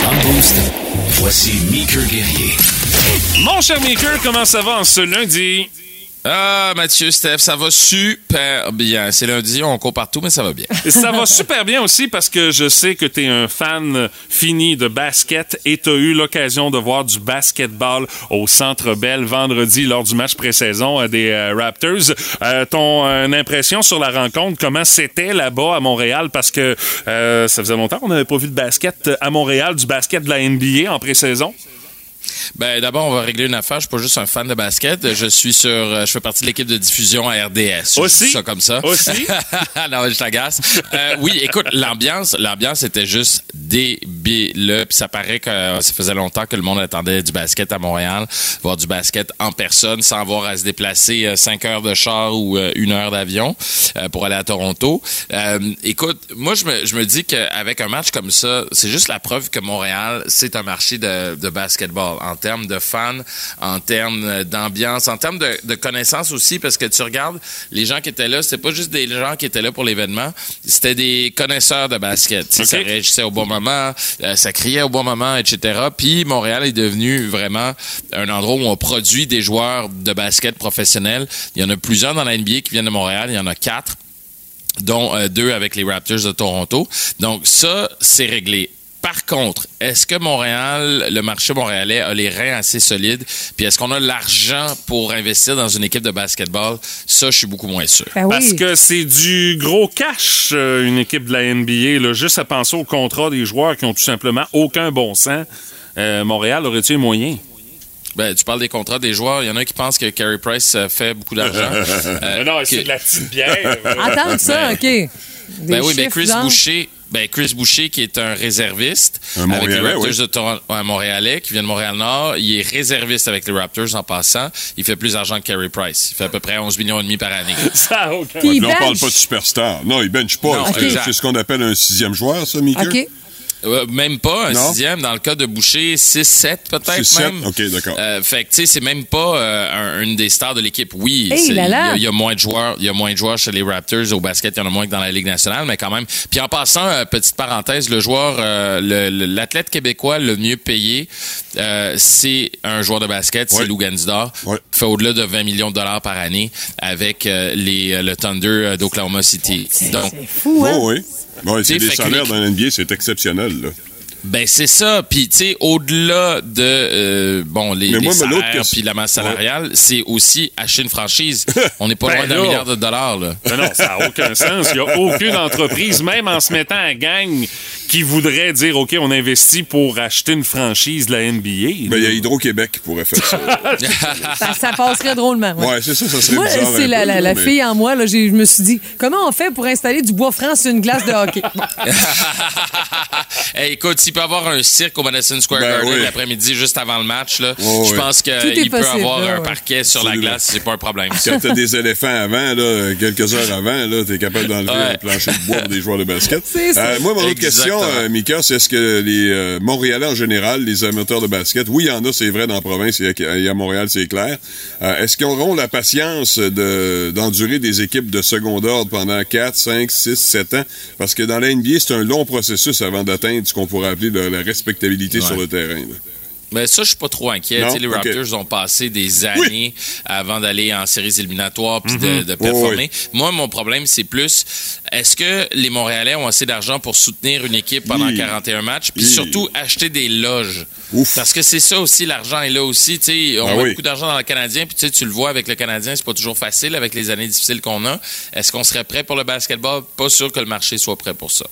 Le Boost, voici Meeker Guerrier. Mon cher Maker, comment ça va en ce lundi? Ah, Mathieu, Steph, ça va super bien. C'est lundi, on court partout, mais ça va bien. Ça va super bien aussi parce que je sais que tu es un fan fini de basket et tu as eu l'occasion de voir du basketball au Centre Bell vendredi lors du match pré-saison euh, des euh, Raptors. Euh, ton impression sur la rencontre, comment c'était là-bas à Montréal? Parce que ça faisait longtemps qu'on n'avait pas vu de basket à Montréal, du basket de la NBA en pré-saison. Ben, d'abord, on va régler une affaire. Je suis pas juste un fan de basket. Je suis sur, euh, je fais partie de l'équipe de diffusion à RDS. Aussi? ça comme ça. Aussi? non, je t'agace. Euh, oui, écoute, l'ambiance, l'ambiance était juste débile. Puis ça paraît que euh, ça faisait longtemps que le monde attendait du basket à Montréal, voir du basket en personne sans avoir à se déplacer euh, cinq heures de char ou une heure d'avion pour aller à Toronto. Euh, écoute, moi, je me, je me dis qu'avec un match comme ça, c'est juste la preuve que Montréal, c'est un marché de, de basketball en termes de fans, en termes d'ambiance, en termes de, de connaissances aussi, parce que tu regardes les gens qui étaient là, c'était pas juste des gens qui étaient là pour l'événement, c'était des connaisseurs de basket. Ça réagissait au bon moment, euh, ça criait au bon moment, etc. Puis Montréal est devenu vraiment un endroit où on produit des joueurs de basket professionnels. Il y en a plusieurs dans la NBA qui viennent de Montréal, il y en a quatre dont euh, deux avec les Raptors de Toronto. Donc ça, c'est réglé. Par contre, est-ce que Montréal, le marché montréalais a les reins assez solides? Puis est-ce qu'on a l'argent pour investir dans une équipe de basketball? Ça, je suis beaucoup moins sûr. Ben oui. Parce que c'est du gros cash, euh, une équipe de la NBA. Là. Juste à penser au contrat des joueurs qui ont tout simplement aucun bon sens. Euh, Montréal aurait-il les moyens? Ben, tu parles des contrats des joueurs. Il y en a qui pensent que Carey Price euh, fait beaucoup d'argent. Euh, non, que- c'est de la petite bière. Attends ça, OK. Des Ben oui, mais Chris. Boucher, ben Chris Boucher qui est un réserviste Un avec les Montréalais, Raptors oui. de Toronto, un Montréalais qui vient de Montréal-Nord, il est réserviste avec les Raptors en passant. Il fait plus d'argent que Carey Price. Il fait à peu près 11 millions et demi par année. Ça. Puis Ouais, il là, on parle pas de superstar. Non, il bench pas. C'est- ce qu'on appelle un sixième joueur, ça, Mickey? OK. Euh, même pas un Non. sixième. Dans le cas de Boucher, 6-7 peut-être 6-7, même. OK, d'accord. Euh, fait que tu sais, c'est même pas euh, un- une des stars de l'équipe. Oui, Hey il y, a- il y a moins de joueurs, il y a moins de joueurs chez les Raptors au basket, il y en a moins que dans la Ligue nationale, mais quand même. Puis en passant, euh, petite parenthèse, le joueur, euh, le- le- l'athlète québécois le mieux payé, euh, c'est un joueur de basket, c'est. Lou Gansdor. Ouais. Fait au-delà de 20 millions de dollars par année avec euh, les, euh, le Thunder euh, d'Oklahoma City. Donc, C'est fou, hein? Oh, oui. Ouais, c'est des salaires dans l'NBA, c'est exceptionnel. Là. Ben c'est ça. Puis tu sais, au-delà de euh, bon les, Mais les moi, mais l'autre salaires puis la masse salariale, c'est aussi acheter une franchise. On n'est pas Ben loin d'un milliard de dollars là. Non, non, ça n'a aucun sens. Il n'y a aucune entreprise, même en se mettant à gang, qui voudrait dire OK, on investit pour acheter une franchise de la NBA. Ben, il y a Hydro-Québec qui pourrait faire ça. Ça, ça passerait drôlement. ouais. ouais, c'est ça, ça serait Moi, bizarre. c'est la, peu, la- là, la mais- fille en moi. Là, j'ai- je me suis dit, comment on fait pour installer du bois franc sur une glace de hockey? Bon. Hey, écoute, s'il peut avoir un cirque au Madison Square Ben Garden oui. l'après-midi juste avant le match là, Oh, je pense qu'il peut possible, avoir là, un parquet sur la glace, c'est pas un problème. Quand t'as des éléphants avant, là, quelques heures avant, là, t'es capable d'enlever Ouais. un plancher de bois pour des joueurs de basket. Euh, moi, mon autre question, euh, Mika, c'est est-ce que les euh, Montréalais en général, les amateurs de basket, oui, il y en a, c'est vrai, dans la province, et à, et à Montréal, c'est clair. Euh, est-ce qu'ils auront la patience de, d'endurer des équipes de second ordre pendant 4, 5, 6, 7 ans? Parce que dans la NBA, c'est un long processus avant d'atteindre ce qu'on pourrait appeler de la respectabilité Ouais. sur le terrain. là. Mais ça, je suis pas trop inquiet. Non? Les. Raptors ont passé des années avant d'aller en séries éliminatoires puis de, de Oh, performer. Moi, mon problème, c'est plus, est-ce que les Montréalais ont assez d'argent pour soutenir une équipe pendant Oui. 41 matchs, puis Oui. surtout acheter des loges? Ouf. Parce que c'est ça aussi, l'argent est là aussi. Tu sais, on Ah met oui. beaucoup d'argent dans le Canadien, puis tu le vois avec le Canadien, c'est pas toujours facile avec les années difficiles qu'on a. Est-ce qu'on serait prêt pour le basketball? Pas sûr que le marché soit prêt pour ça.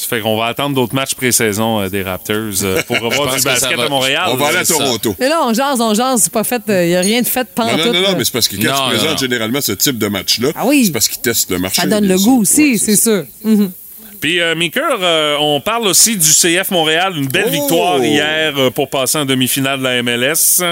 Ça fait qu'on va attendre d'autres matchs pré-saison euh, des Raptors euh, pour revoir du basket va- à Montréal. On va aller à. Toronto. Mais là, on jase, on jase, c'est pas fait, il n'y a rien de fait Non, pantoute. non, non, non, là. mais c'est parce que quand Non, tu non, présentes non. généralement ce type de match-là, Ah oui. c'est parce qu'ils testent le marché. Ça donne le sûr. goût aussi, Ouais, c'est sûr. Mhm. Puis, euh, euh, on parle aussi du CF Montréal. Une belle Oh! victoire hier euh, pour passer en demi-finale de la MLS.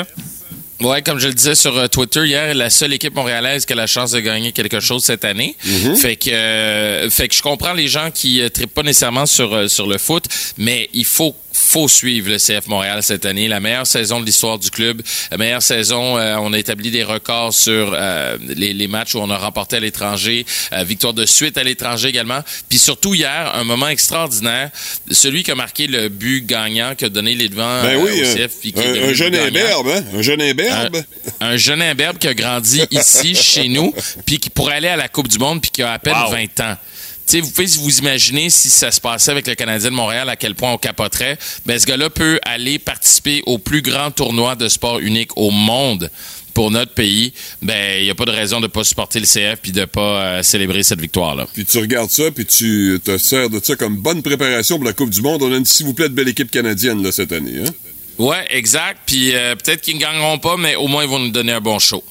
Ouais, comme je le disais sur euh, Twitter hier, la seule équipe montréalaise qui a la chance de gagner quelque chose cette année. Fait que euh, fait que je comprends les gens qui ne trippent pas nécessairement sur euh, sur le foot, mais il faut faut suivre le CF Montréal cette année. La meilleure saison de l'histoire du club. La meilleure saison, euh, on a établi des records sur euh, les, les matchs où on a remporté à l'étranger. Euh, victoire de suite à l'étranger également. Puis surtout hier, un moment extraordinaire. Celui qui a marqué le but gagnant, qui a donné les devants Ben euh, oui, au un- CF. un, un jeune imberbe, hein? Un jeune imberbe. Un, un jeune imberbe qui a grandi ici, chez nous, puis qui pourrait aller à la Coupe du Monde, puis qui a à peine Wow. 20 ans. Sais, vous pouvez vous imaginer si ça se passait avec le Canadien de Montréal, à quel point on capoterait. Ben, ce gars-là peut aller participer au plus grand tournoi de sport unique au monde pour notre pays. Ben, il n'y a pas de raison de pas supporter le CF puis de pas euh, célébrer cette victoire-là. Puis tu regardes ça, puis tu te sers de ça comme bonne préparation pour la Coupe du Monde. On a une, s'il vous plaît, de belle équipe canadienne là, cette année. Hein? Ouais, exact. Puis euh, peut-être qu'ils ne gagneront pas, mais au moins ils vont nous donner un bon show.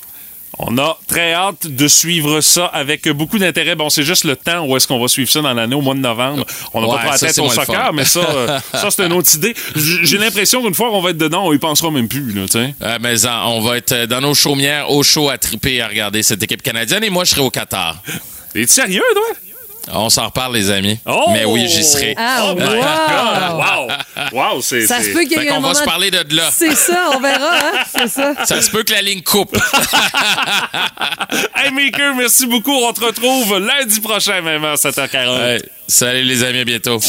On a très hâte de suivre ça avec beaucoup d'intérêt. Bon, c'est juste le temps où est-ce qu'on va suivre ça dans l'année au mois de novembre. On n'a Ouais, pas pris la tête au soccer, mais ça, euh, ça c'est une autre idée. J'ai l'impression qu'une fois qu'on va être dedans, on y pensera même plus, là, tu sais. Euh, mais on va être dans nos chaumières au chaud à triper à regarder cette équipe canadienne et moi je serai au Qatar. Es-tu sérieux, toi? On s'en reparle les amis. Oh! Mais oui, j'y serai. Ah, Oh my wow! God! Wow! Wow, c'est... Ça c'est- se peut qu'il y ait un qu'on va moment... se parler de là. C'est ça, on verra, hein? C'est ça. Ça se peut que la ligne coupe. Hey, Maker, merci beaucoup. On te retrouve lundi prochain, même à 7h40. Ouais. Salut les amis, à bientôt.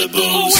le boost.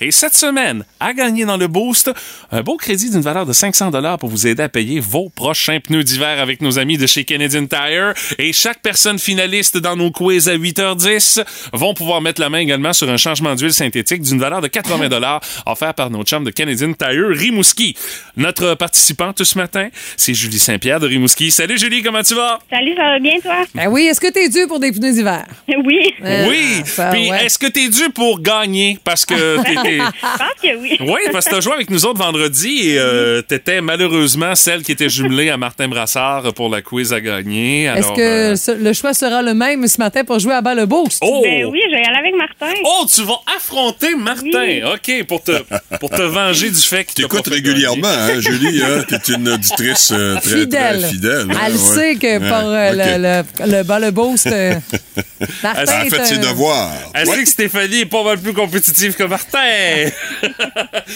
Et cette semaine, à gagner dans le boost, un beau crédit d'une valeur de 500 dollars pour vous aider à payer vos prochains pneus d'hiver avec nos amis de chez Canadian Tire. Et chaque personne finaliste dans nos quiz à 8h10 vont pouvoir mettre la main également sur un changement d'huile synthétique d'une valeur de 80 dollars offert par nos chums de Canadian Tire Rimouski. Notre participante ce matin, c'est Julie Saint-Pierre de Rimouski. Salut Julie, comment tu vas? Salut, ça va bien, toi? Ben oui, est-ce que t'es dû pour des pneus d'hiver? Oui. Euh, oui. ça, Puis ouais. est-ce que t'es dû pour gagner? Parce que t'étais... Je pense que oui. Oui, parce que tu as joué avec nous autres vendredi et euh, t'étais malheureusement celle qui était jumelée à Martin Brassard pour la quiz à gagner. Est-ce que euh, ce- le choix sera le même ce matin pour jouer à bas le boost? Oh! Ben oui, je vais y aller avec Martin. Oh, tu vas affronter Martin. OK, pour te, pour te venger du fait T'écoutes pas fait régulièrement, hein, Julie? Hein? T'es une auditrice euh, très, Fidèle. très fidèle. hein, Elle ouais. sait que Ouais, pour euh, le, le, le bas le boost, euh, Martin Elle a fait ses devoirs. Elle sait que Stéphanie est pas mal plus compétitive que Martin.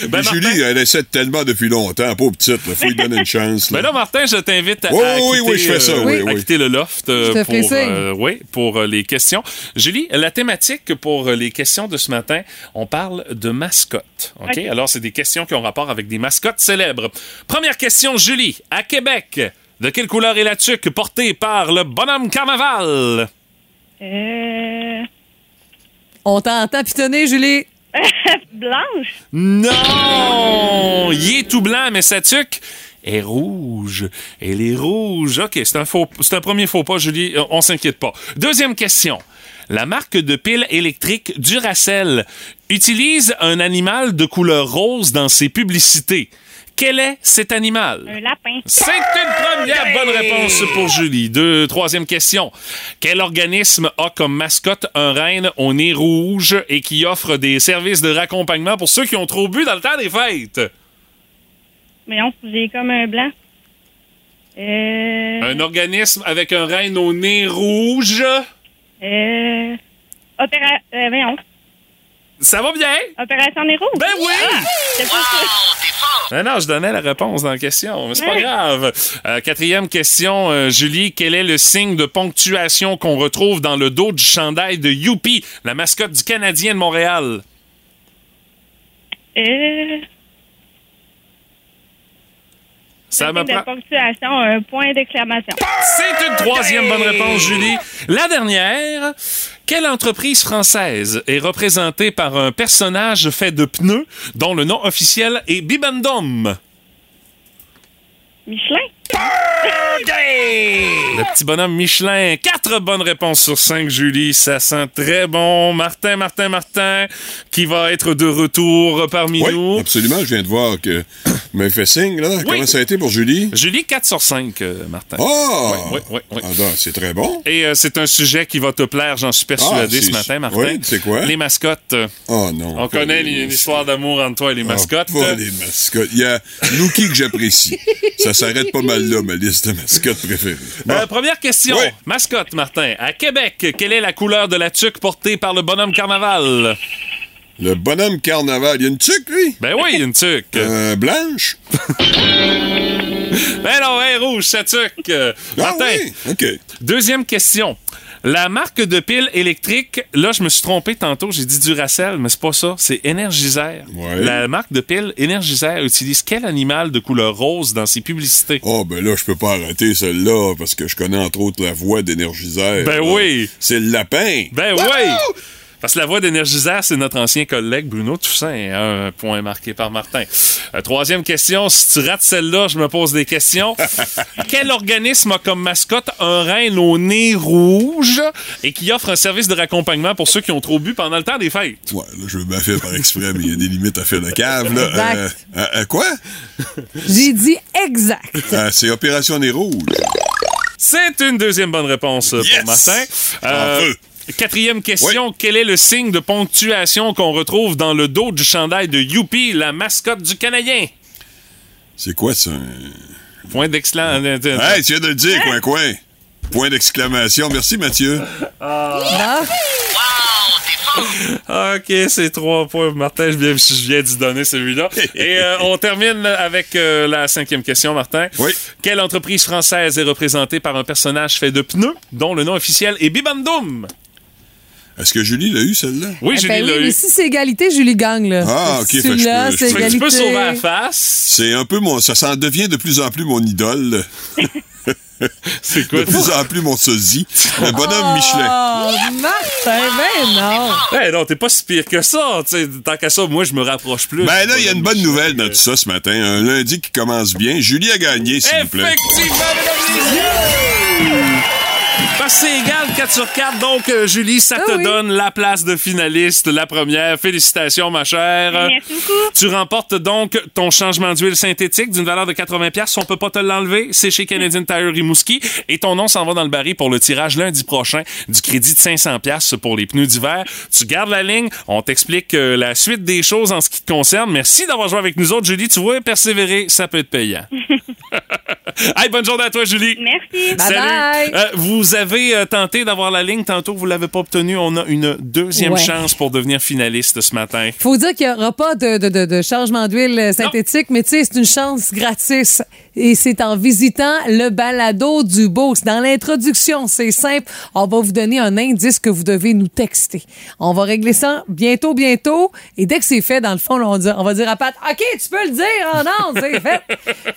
Ben, Martin, Julie, elle essaie tellement depuis longtemps, pauvre petite. Il faut lui donner une chance. ben là, Martin, je t'invite à, Oui, à oui, quitter, oui, je fais ça, euh, oui, à oui. quitter le loft euh, ferai pour, euh, oui, pour euh, les questions. Julie, la thématique pour euh, les questions de ce matin, on parle de mascottes. OK? OK. Alors, c'est des questions qui ont rapport avec des mascottes célèbres. Première question, Julie. À Québec, de quelle couleur est la tuque portée par le bonhomme carnaval? Euh... On t'entend pitonner, Julie. Blanche? Non! Il est tout blanc, mais sa tuque est rouge. Elle est rouge. OK, c'est un, faux, c'est un premier faux pas, Julie. Euh, On s'inquiète pas. Deuxième question. La marque de pile électrique Duracell utilise un animal de couleur rose dans ses publicités. Quel est cet animal? Un lapin. C'est une première bonne réponse pour Julie. Deux, troisième question. Quel organisme a comme mascotte un renne au nez rouge et qui offre des services de raccompagnement pour ceux qui ont trop bu dans le temps des fêtes? Mais non, j'ai comme un blanc. Euh... Un organisme avec un renne au nez rouge? Euh... Opéra... Euh, voyons. Ça va bien? Opération Nez Rouge. Ben oui! C'est ça. Ben non, je donnais la réponse dans la question, mais c'est pas Ouais. grave. Euh, quatrième question, euh, Julie. Quel est le signe de ponctuation qu'on retrouve dans le dos du chandail de Youpi, la mascotte du Canadien de Montréal? Euh... Ça me signe prend... de ponctuation, un point d'exclamation. C'est une troisième bonne réponse, Julie. La dernière. Quelle entreprise française est représentée par un personnage fait de pneus dont le nom officiel est Bibendum? Michelin? Le petit bonhomme Michelin. Quatre bonnes réponses sur cinq, Julie. Ça sent très bon. Martin, Martin, Martin, qui va être de retour parmi Oui, nous. absolument. Je viens de voir que m'as fait signe, là. Comment ça a été pour Julie? Julie, 4 sur 5, euh, Martin. Oh! Oui, oui, oui, oui. Ah, c'est très bon. Et euh, c'est un sujet qui va te plaire, j'en suis persuadé Ah, ce matin, Martin. oui, c'est quoi? Les mascottes. Oh non. On connaît l'histoire d'amour entre toi et les mascottes. Pas les mascottes. Il y a Nookie que j'apprécie. ça s'arrête pas mal là, ma liste de mascottes préférées. Bon. Euh, première question. Oui. Mascotte, Martin. À Québec, quelle est la couleur de la tuque portée par le bonhomme carnaval? Le bonhomme carnaval, il y a une tuque, lui? Ben oui, il y a une tuque. Euh, blanche? Ben non, elle est rouge, sa tuque. Ah Martin. oui, OK. Deuxième question. La marque de pile électrique, là, je me suis trompé tantôt, j'ai dit Duracell, mais c'est pas ça, c'est Energizer. Ouais. La marque de pile Energizer utilise quel animal de couleur rose dans ses publicités? Oh, ben là, je peux pas arrêter celle-là, parce que je connais entre autres la voix d'Énergiseur. Ben là. oui. C'est le lapin. Ben oui! Parce que la voix d'Énergiseur, c'est notre ancien collègue Bruno Toussaint. Un point marqué par Martin. Euh, troisième question. Si tu rates celle-là, je me pose des questions. Quel organisme a comme mascotte un reine au nez rouge et qui offre un service de raccompagnement pour ceux qui ont trop bu pendant le temps des fêtes? Ouais, là, je veux bien faire par exprès, mais il y a des limites à faire de cave, là. Exact. Euh, euh, euh, quoi? J'ai dit exact. Euh, c'est Opération Nez Rouge. C'est une deuxième bonne réponse Yes! pour Martin. En feu. Quatrième question. Quel est le signe de ponctuation qu'on retrouve dans le dos du chandail de Youpi, la mascotte du Canadien? C'est quoi ça? Point d'exclamation. Hey, tu viens de le dire, coin coin. Point d'exclamation. Merci, Mathieu. Ah, OK, c'est trois points. Martin, je viens, je viens d'y donner celui-là. Et euh, on termine avec euh, la cinquième question, Martin. Oui. Quelle entreprise française est représentée par un personnage fait de pneus dont le nom officiel est Bibandoum? Est-ce que Julie l'a eu, celle-là? Oui, eh Julie ben oui, l'a mais eu. si c'est égalité, Julie gagne, là. Ah, ok, Si fait que je peux- c'est je peux- sauver la face. C'est un peu mon. Ça s'en devient de plus en plus mon idole. C'est quoi? De plus en plus mon sosie. Le bonhomme Michelin. Oh, Martin, ben non. Ben non, t'es pas si pire que ça. tu sais. tant qu'à ça, moi, je me rapproche plus. Ben là, il y a une bonne nouvelle dans tout ça ce matin. Un lundi qui commence bien. Julie a gagné, s'il vous plaît. Effectivement, mesdames et messieurs! Parce que c'est égal 4 sur 4, donc euh, Julie, ça Ah te oui. donne la place de finaliste, la première. Félicitations, ma chère. Merci beaucoup. Tu remportes donc ton changement d'huile synthétique d'une valeur de 80 pièces. On peut pas te l'enlever. C'est chez Canadian Tire Rimouski. Et ton nom s'en va dans le baril pour le tirage lundi prochain du crédit de 500 pièces pour les pneus d'hiver. Tu gardes la ligne. On t'explique euh, la suite des choses en ce qui te concerne. Merci d'avoir joué avec nous autres, Julie. Tu vois, persévérer, ça peut être payant. hey, bonne journée à toi, Julie. Merci. Bye Salut. bye. Euh, vous avez euh, tenté d'avoir la ligne tantôt, vous l'avez pas obtenue. On a une deuxième Ouais. chance pour devenir finaliste ce matin. Faut dire qu'il n'y aura pas de, de- de- de changement d'huile euh, synthétique, mais tu sais, c'est une chance gratis. Et c'est en visitant le balado du Beauce. Dans l'introduction, c'est simple. On va vous donner un indice que vous devez nous texter. On va régler ça bientôt, bientôt. Et dès que c'est fait, dans le fond, là, on, va dire à Pat, OK, tu peux le dire en ondes, c'est fait.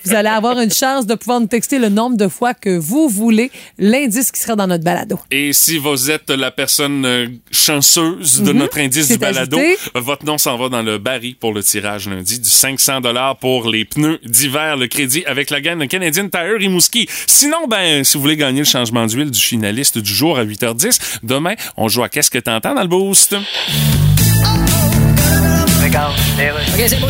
Vous allez avoir une chance de pouvoir nous texter le nombre de fois que vous voulez l'indice qui sera dans notre balado. Et si vous êtes la personne euh, chanceuse de Mhm. notre indice du balado, ajouté. votre nom s'en va dans le baril pour le tirage lundi du 500 dollars pour les pneus d'hiver, le crédit avec la gamme de Canadian Tire Rimouski. Sinon, ben, si vous voulez gagner le changement d'huile du finaliste du jour à 8h10, demain, on joue à Qu'est-ce que t'entends dans le boost? OK, c'est beau.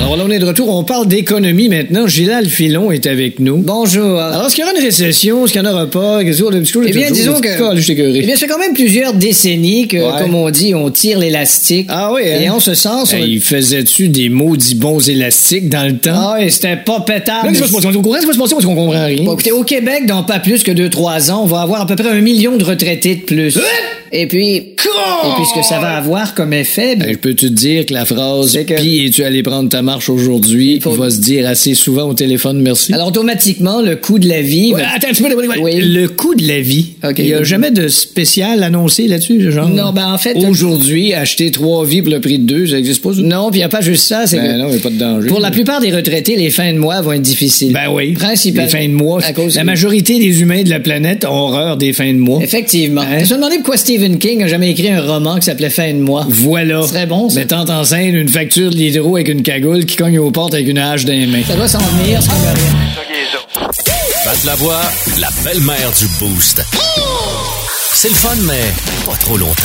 Alors là, on est de retour. On parle d'économie maintenant. Gilal Filon est avec nous. Bonjour. Alors, est-ce qu'il y aura une récession? Est-ce qu'il n'y en aura pas? Qu'est-ce que tu Eh bien, disons que- je t'écœurais. Eh bien, ça fait quand même plusieurs décennies que, Ouais. comme on dit, on tire l'élastique. Ah oui, hein? Et en ce sens, on... Il faisait-tu des maudits bons élastiques dans le temps? Ah oui, c'était pas pétable. Là, qu'est-ce qui va se passer? On est au courant? Qu'est-ce qui va se passer? Parce qu'on comprend rien. Bon, écoutez, au Québec, dans pas plus que 2-3 ans, on va avoir à peu près un million de retraités de plus. Et puis, et puis ce que ça va avoir comme effet, ben, je peux te dire que la phrase C'est que- Puis es-tu allé prendre ta marche aujourd'hui? Faut- va se dire assez souvent au téléphone merci. alors automatiquement, le coût de la vie... Ouais, va- attends, tu peux Oui. Le coût de la vie. Il n'y a jamais de spécial annoncé là-dessus, genre? Non, ben en fait... Aujourd'hui, acheter trois vies pour le prix de deux, ça n'existe pas, ça? Non, puis il n'y a pas juste ça, c'est Ben que... non, il n'y a pas de danger. Pour la plupart des retraités, les fins de mois vont être difficiles. Ben oui. Principalement. Les fins de mois. À cause la majorité des humains de la planète ont horreur des fins de mois. Effectivement. Hein? Je me demandais pourquoi Stephen King a jamais écrit un roman qui s'appelait Fin de mois. Voilà. Ce serait bon, ça. Mettant en scène une facture de l'hydro avec une cagoule qui cogne aux portes avec une hache dans les mains. Ça doit s'en venir, rien. Pat Lavoie, la belle-mère du Boost. C'est le fun, mais pas trop longtemps.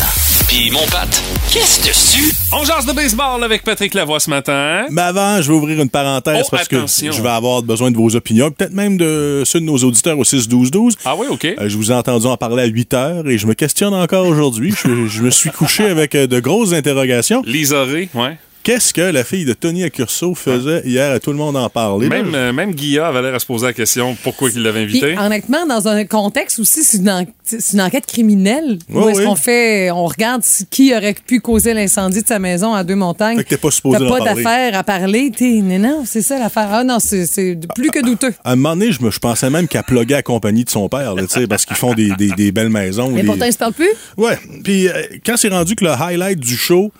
Puis mon Pat, qu'est-ce dessus? On jase de baseball avec Patrick Lavoie ce matin. Mais avant, je vais ouvrir une parenthèse Oh, parce attention. que je vais avoir besoin de vos opinions, peut-être même de ceux de nos auditeurs au 6-12-12. Ah oui, OK. Euh, je vous ai entendu en parler à 8 heures et je me questionne encore aujourd'hui. Je, je me suis couché avec euh, de grosses interrogations. Lisa Ray, ouais. Qu'est-ce que la fille de Tony Accurso faisait hier? Tout le monde en parlait. Même, euh, même Guilla avait l'air à se poser la question pourquoi il l'avait Puis, invité. honnêtement, dans un contexte aussi, c'est une, en- c'est une enquête criminelle. Où est-ce oui. qu'on fait, on regarde si- qui aurait pu causer l'incendie de sa maison à deux montagnes. Fait que t'es pas supposé T'as pas d'affaire à parler. T'es, non, non, c'est ça l'affaire. Ah non, c'est, plus que douteux. À un moment donné, je, me, je pensais même qu'elle pluguait la compagnie de son père, là, tu sais, parce qu'ils font des, des- des belles maisons. Mais pourtant, ils se parlent plus. Ouais. Puis euh, quand c'est rendu que le highlight du show,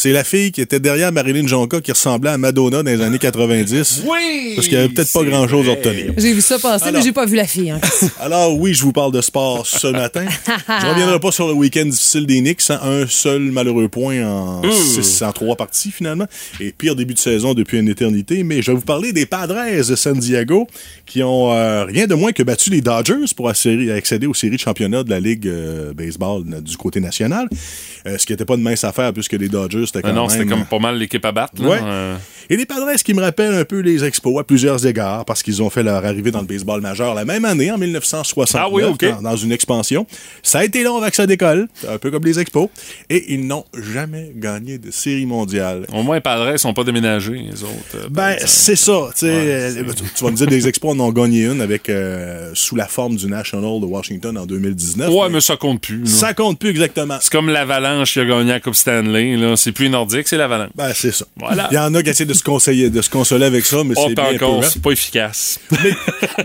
c'est la fille qui était derrière Marilyn Jonka qui ressemblait à Madonna dans les années 90. Oui! Parce qu'il n'y avait peut-être pas grand-chose à obtenir. J'ai vu ça passer, Alors. mais j'ai pas vu la fille. hein. Alors oui, je vous parle de sport ce matin. je reviendrai pas sur le week-end difficile des Knicks sans un seul malheureux point en, Ouh. six- en trois parties finalement. Et pire début de saison depuis une éternité. Mais je vais vous parler des Padres de San Diego qui ont euh, rien de moins que battu les Dodgers pour accéder, aux séries de championnat de la Ligue euh, baseball du côté national. Euh, ce qui n'était pas de mince affaire puisque les Dodgers c'était quand Ah non, même... c'était comme pas mal l'équipe à battre. là. Ouais. Et les Padres qui me rappellent un peu les Expos à plusieurs égards parce qu'ils ont fait leur arrivée dans le baseball majeur la même année, en 1969, Ah oui, dans, dans une expansion. Ça a été long avec ça décolle, un peu comme les Expos. Et ils n'ont jamais gagné de série mondiale. au moins, les Padres sont pas déménagés, les autres. euh, Ben, c'est ça. tu euh, tu, tu vas me dire, les Expos en ont gagné une avec euh, sous la forme du National de Washington en 2019. Ouais, mais ça compte plus. là. ça compte plus exactement. C'est comme l'Avalanche qui a gagné la Coupe Stanley. Là. C'est plus les Nordiques, c'est l'Avalanche. Ben, c'est ça. Voilà. Il y en a qui essaient de se conseiller, de se consoler avec ça, mais c'est pas bien encore, peu, hein. c'est pas efficace.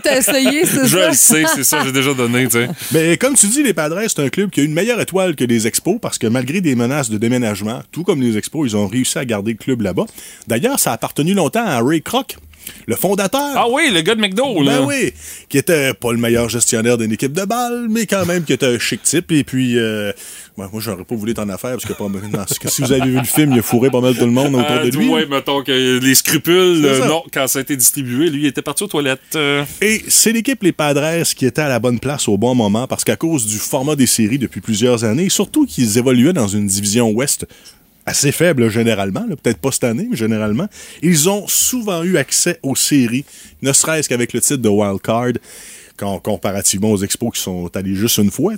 T'as essayé, c'est Je ça? le sais, c'est ça, j'ai déjà donné, tu sais. Mais comme tu dis, les Padres, c'est un club qui a une meilleure étoile que les Expos parce que malgré des menaces de déménagement, tout comme les Expos, ils ont réussi à garder le club là-bas. D'ailleurs, ça a appartenu longtemps à Ray Kroc, le fondateur. Ah oui, le gars de McDo, là. Ben oui, qui était pas le meilleur gestionnaire d'une équipe de balle, mais quand même qui était un chic type. Et puis, euh, moi, j'aurais pas voulu t'en affaire parce que, pas, non, parce que si vous avez vu le film, il a fourré pas mal tout le monde autour Euh, de lui. ouais, mettons que les scrupules, euh, non, quand ça a été distribué, lui, il était parti aux toilettes. Et c'est l'équipe Les Padres qui était à la bonne place au bon moment parce qu'à cause du format des séries depuis plusieurs années, surtout qu'ils évoluaient dans une division ouest assez faible généralement, peut-être pas cette année, mais généralement, ils ont souvent eu accès aux séries, ne serait-ce qu'avec le titre de wild card. quand- comparativement aux expos qui sont allés juste une fois.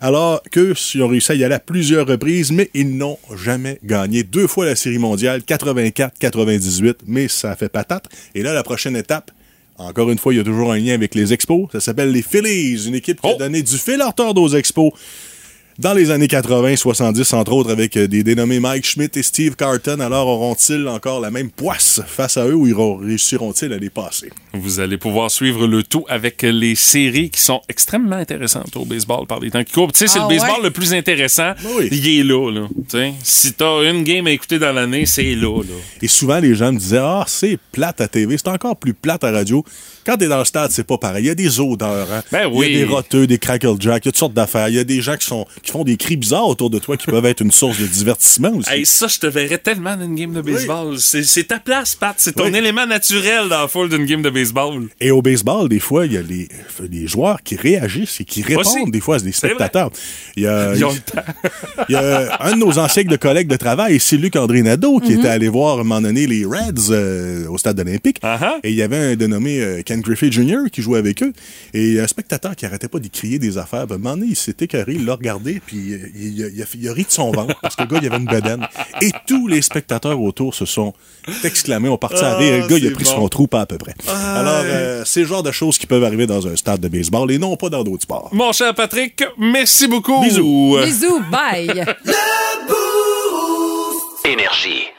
Alors qu'eux, ils ont réussi à y aller à plusieurs reprises, mais ils n'ont jamais gagné. Deux fois la série mondiale, 84-98, mais ça fait patate. Et là, la prochaine étape, encore une fois, il y a toujours un lien avec les expos. Ça s'appelle les Phillies, une équipe qui a donné du fil à retordre aux expos dans les années 80-70, entre autres, avec euh, des dénommés Mike Schmidt et Steve Carton. Alors auront-ils encore la même poisse face à eux ou iront- réussiront-ils à les passer? Vous allez pouvoir suivre le tout avec les séries qui sont extrêmement intéressantes au baseball par les temps qui courent. Tu sais, c'est Ah le baseball ouais? le plus intéressant. Oui. Il est là, là. Tu sais, si t'as une game à écouter dans l'année, c'est là, là. Et souvent, les gens me disaient Ah, c'est plate à TV, c'est encore plus plate à radio. Quand t'es dans le stade, c'est pas pareil. Il y a des odeurs, hein. Ben Il y a des roteux, des crackle jacks, il y a toutes sortes d'affaires. Il y a des gens qui, sont, qui font des cris bizarres autour de toi qui peuvent être une source de divertissement aussi. Hey, ça, je te verrais tellement dans une game de baseball. C'est- C'est ta place, Pat. C'est ton Oui. élément naturel dans la foule d'une game de baseball. Et au baseball, des fois, il y a les, les joueurs qui réagissent et qui répondent Aussi. des fois à des spectateurs. Il y a, Ils ont le temps. il y a un de nos anciens de collègues de travail, c'est Luc André Nadeau, qui était allé voir à un moment donné les Reds euh, au stade olympique. Uh-huh. Et il y avait un dénommé euh, Ken Griffey Jr. qui jouait avec eux. Et un spectateur qui arrêtait pas d'y crier des affaires. Ben, à un moment donné, il s'est écœuré, il l'a regardé, puis euh, il, il a, il a ri de son ventre parce que le gars, il avait une bedaine. Et tous les spectateurs autour se sont exclamés, ont parti à rire. Le gars, il a pris bon. son trou pas à peu près. Alors, euh, c'est le genre de choses qui peuvent arriver dans un stade de baseball et non pas dans d'autres sports. Mon cher Patrick, merci beaucoup. Bisous. Bisous, bye. Énergie.